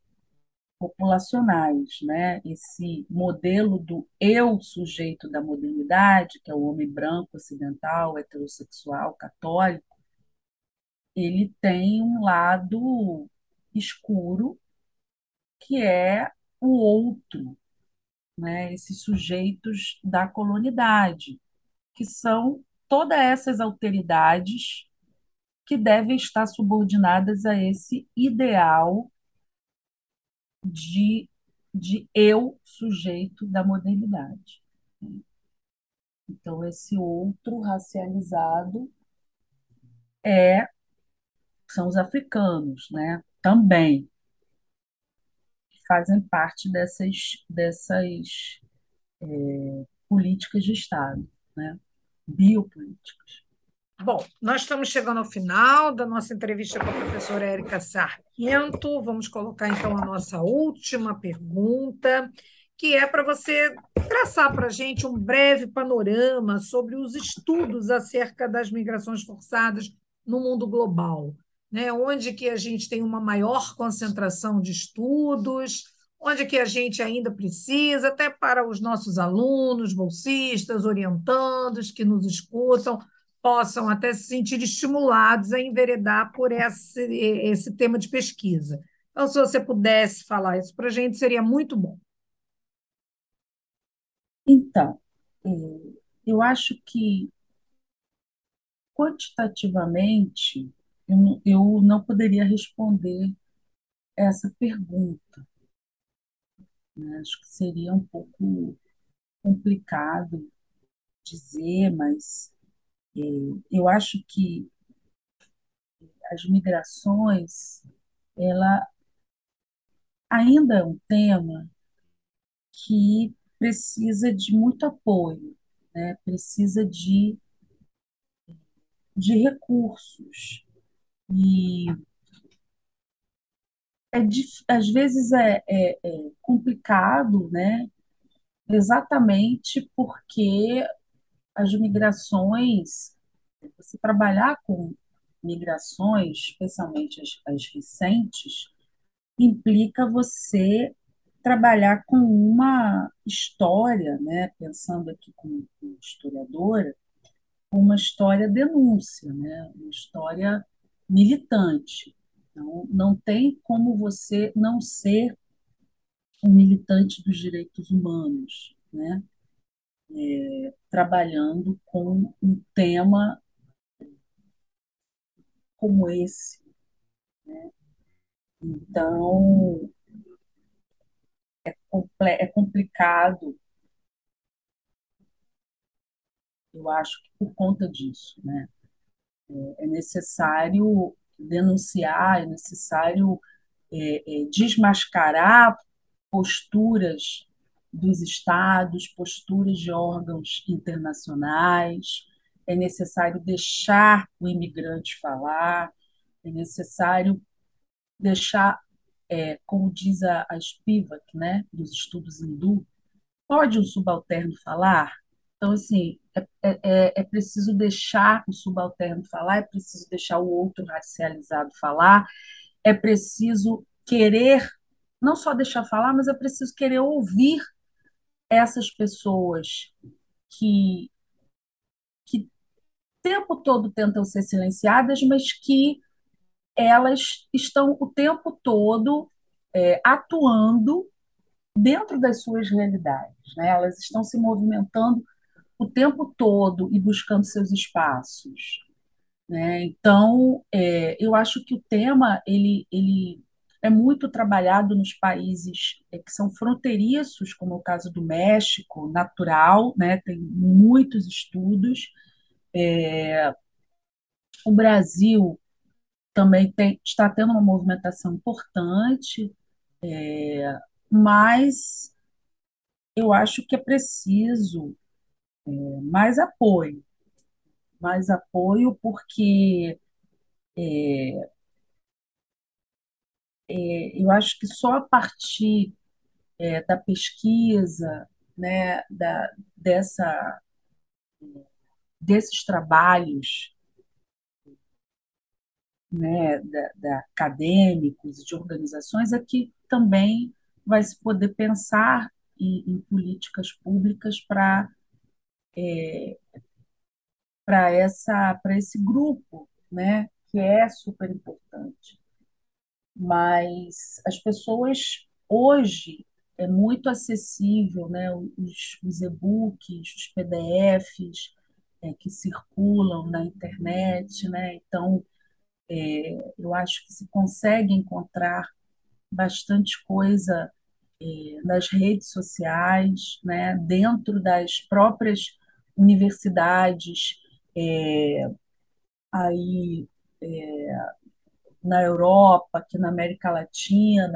populacionais, né? Esse modelo do eu sujeito da modernidade, que é o homem branco, ocidental, heterossexual, católico, ele tem um lado escuro que é o outro, né? Esses sujeitos da colonidade, que são todas essas alteridades que devem estar subordinadas a esse ideal de, de eu sujeito da modernidade. Então, esse outro racializado é são os africanos, né? Também fazem parte dessas dessas é, políticas de Estado, né? Biopolíticas. Bom, nós estamos chegando ao final da nossa entrevista com a professora Érica Sarquento. Vamos colocar então a nossa última pergunta, que é para você traçar para a gente um breve panorama sobre os estudos acerca das migrações forçadas no mundo global. Né? Onde que a gente tem uma maior concentração de estudos, onde que a gente ainda precisa, até para os nossos alunos, bolsistas, orientandos que nos escutam, possam até se sentir estimulados a enveredar por esse, esse tema de pesquisa. Então, se você pudesse falar isso para a gente, seria muito bom. Então, é, eu acho que quantitativamente eu não poderia responder essa pergunta. Né? Acho que seria um pouco complicado dizer, mas é, eu acho que as migrações, ela ainda é um tema que precisa de muito apoio, né? precisa de, de recursos. E é, às vezes é, é, é complicado, né? exatamente porque as migrações, você trabalhar com migrações, especialmente as, as recentes, implica você trabalhar com uma história, né, pensando aqui como historiadora, uma história denúncia, né, uma história militante. Então, não tem como você não ser um militante dos direitos humanos, né? é, trabalhando com um tema como esse. Né? Então, é, é complicado, eu acho que por conta disso. Né? É, é necessário denunciar, é necessário é, é, desmascarar posturas dos estados, posturas de órgãos internacionais, é necessário deixar o imigrante falar, é necessário deixar, é, como diz a, a Spivak, né, dos estudos hindu, pode um subalterno falar? Então, assim, é, é, é, é preciso deixar o subalterno falar, é preciso deixar o outro racializado falar, é preciso querer, não só deixar falar, mas é preciso querer ouvir essas pessoas que, que o tempo todo tentam ser silenciadas, mas que elas estão o tempo todo é, atuando dentro das suas realidades. Né? Elas estão se movimentando o tempo todo e buscando seus espaços. Né? Então, é, eu acho que o tema ele, ele é muito trabalhado nos países é, que são fronteiriços, como o caso do México, natural, né? tem muitos estudos. É, o Brasil também tem, está tendo uma movimentação importante, é, mas eu acho que é preciso é, mais apoio. Mais apoio, porque é, é, eu acho que só a partir é, da pesquisa, né, da, dessa, desses trabalhos né, da, da acadêmicos, de organizações, é que também vai se poder pensar em, em políticas públicas para é, para essa para esse grupo, né, que é super importante mas as pessoas hoje é muito acessível, né? Os, os e-books, os PDFs é, que circulam na internet, né? Então, é, eu acho que se consegue encontrar bastante coisa é, nas redes sociais, né? Dentro das próprias universidades, é, aí é, na Europa, aqui na América Latina,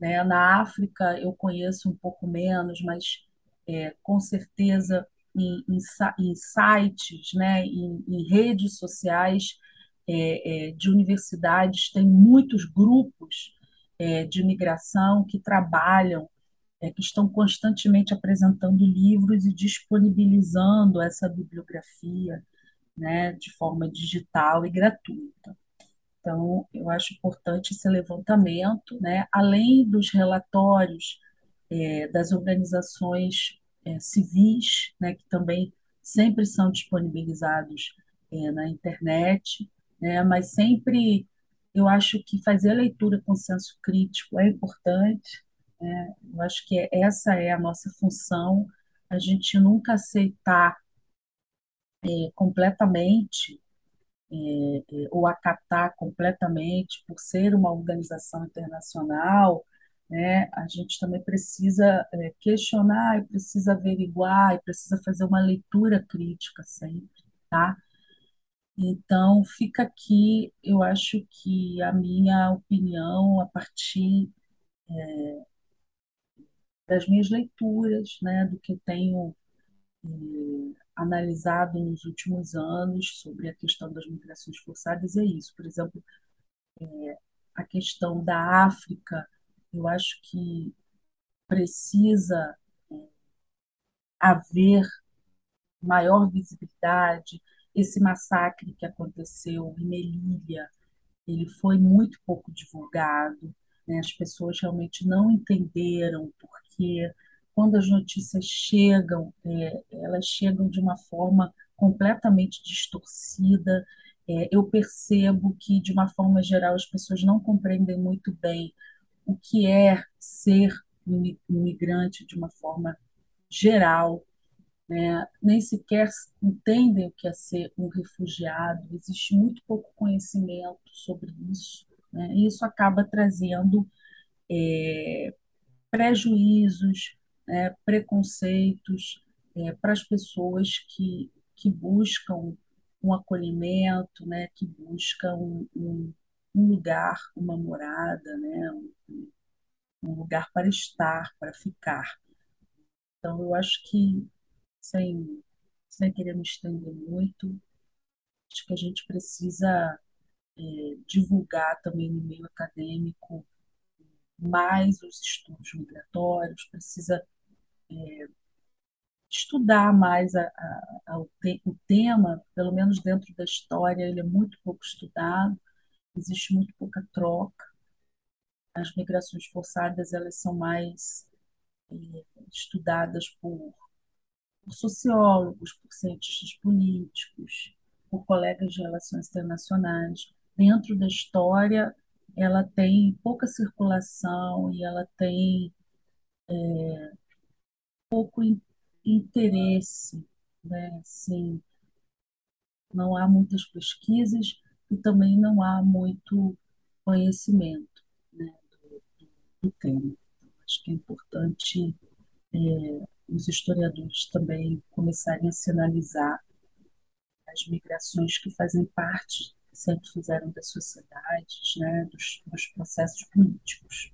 né? Na África eu conheço um pouco menos, mas é, com certeza em, em, em sites, né? em, em redes sociais é, é, de universidades, tem muitos grupos é, de imigração que trabalham, é, que estão constantemente apresentando livros e disponibilizando essa bibliografia né, de forma digital e gratuita. Então, eu acho importante esse levantamento, né? além dos relatórios é, das organizações é, civis, né, que também sempre são disponibilizados é, na internet, né, mas sempre eu acho que fazer a leitura com senso crítico é importante. Né? Eu acho que essa é a nossa função, a gente nunca aceitar é, completamente é, é, ou acatar completamente por ser uma organização internacional, né, a gente também precisa é, questionar e precisa averiguar e precisa fazer uma leitura crítica sempre, tá? Então, fica aqui, eu acho que a minha opinião a partir é, das minhas leituras, né, do que eu tenho é, analisado nos últimos anos sobre a questão das migrações forçadas é isso. Por exemplo, é, a questão da África, eu acho que precisa é, haver maior visibilidade. Esse massacre que aconteceu em Melilla, ele foi muito pouco divulgado, né? as pessoas realmente não entenderam porque quando as notícias chegam, é, elas chegam de uma forma completamente distorcida. É, eu percebo que, de uma forma geral, as pessoas não compreendem muito bem o que é ser um imigrante de uma forma geral, né? nem sequer entendem o que é ser um refugiado, existe muito pouco conhecimento sobre isso, né? isso acaba trazendo é, prejuízos, é, preconceitos é, para as pessoas que, que buscam um acolhimento, né, que buscam um, um, um lugar, uma morada, né, um, um lugar para estar, para ficar. Então, eu acho que, sem, sem querer me estender muito, acho que a gente precisa é, divulgar também no meio acadêmico mais os estudos migratórios, precisa é, estudar mais a, a, a, o, te, o, tema, pelo menos dentro da história, ele é muito pouco estudado, existe muito pouca troca. As migrações forçadas elas são mais é, estudadas por, por sociólogos, por cientistas políticos, por colegas de relações internacionais. Dentro da história, ela tem pouca circulação e ela tem é, pouco interesse, né? Assim, não há muitas pesquisas e também não há muito conhecimento, né, do, do tema. Então, acho que é importante é, os historiadores também começarem a sinalizar as migrações que fazem parte, sempre fizeram das sociedades, né, dos, dos processos políticos.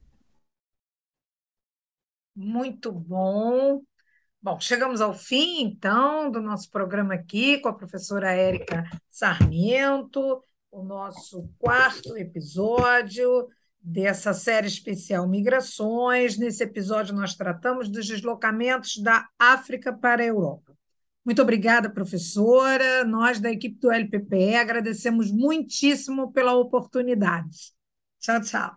Muito bom. Bom, chegamos ao fim, então, do nosso programa aqui com a professora Érica Sarmiento, o nosso quarto episódio dessa série especial Migrações. Nesse episódio, nós tratamos dos deslocamentos da África para a Europa. Muito obrigada, professora. Nós, da equipe do LPPE, agradecemos muitíssimo pela oportunidade. Tchau, tchau.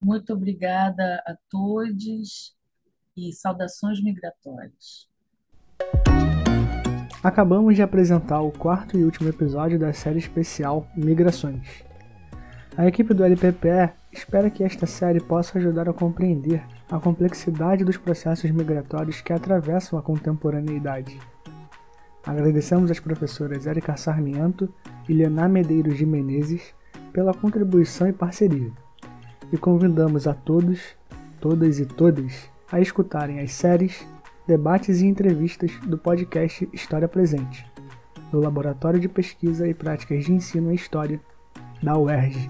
Muito obrigada a todos e saudações migratórias. Acabamos de apresentar o quarto e último episódio da série especial Migrações. A equipe do LPPE espera que esta série possa ajudar a compreender a complexidade dos processos migratórios que atravessam a contemporaneidade. Agradecemos às professoras Érica Sarmiento e Lená Medeiros de Menezes pela contribuição e parceria. E convidamos a todos, todas e todas a escutarem as séries, debates e entrevistas do podcast História Presente, do Laboratório de Pesquisa e Práticas de Ensino em História da UERJ.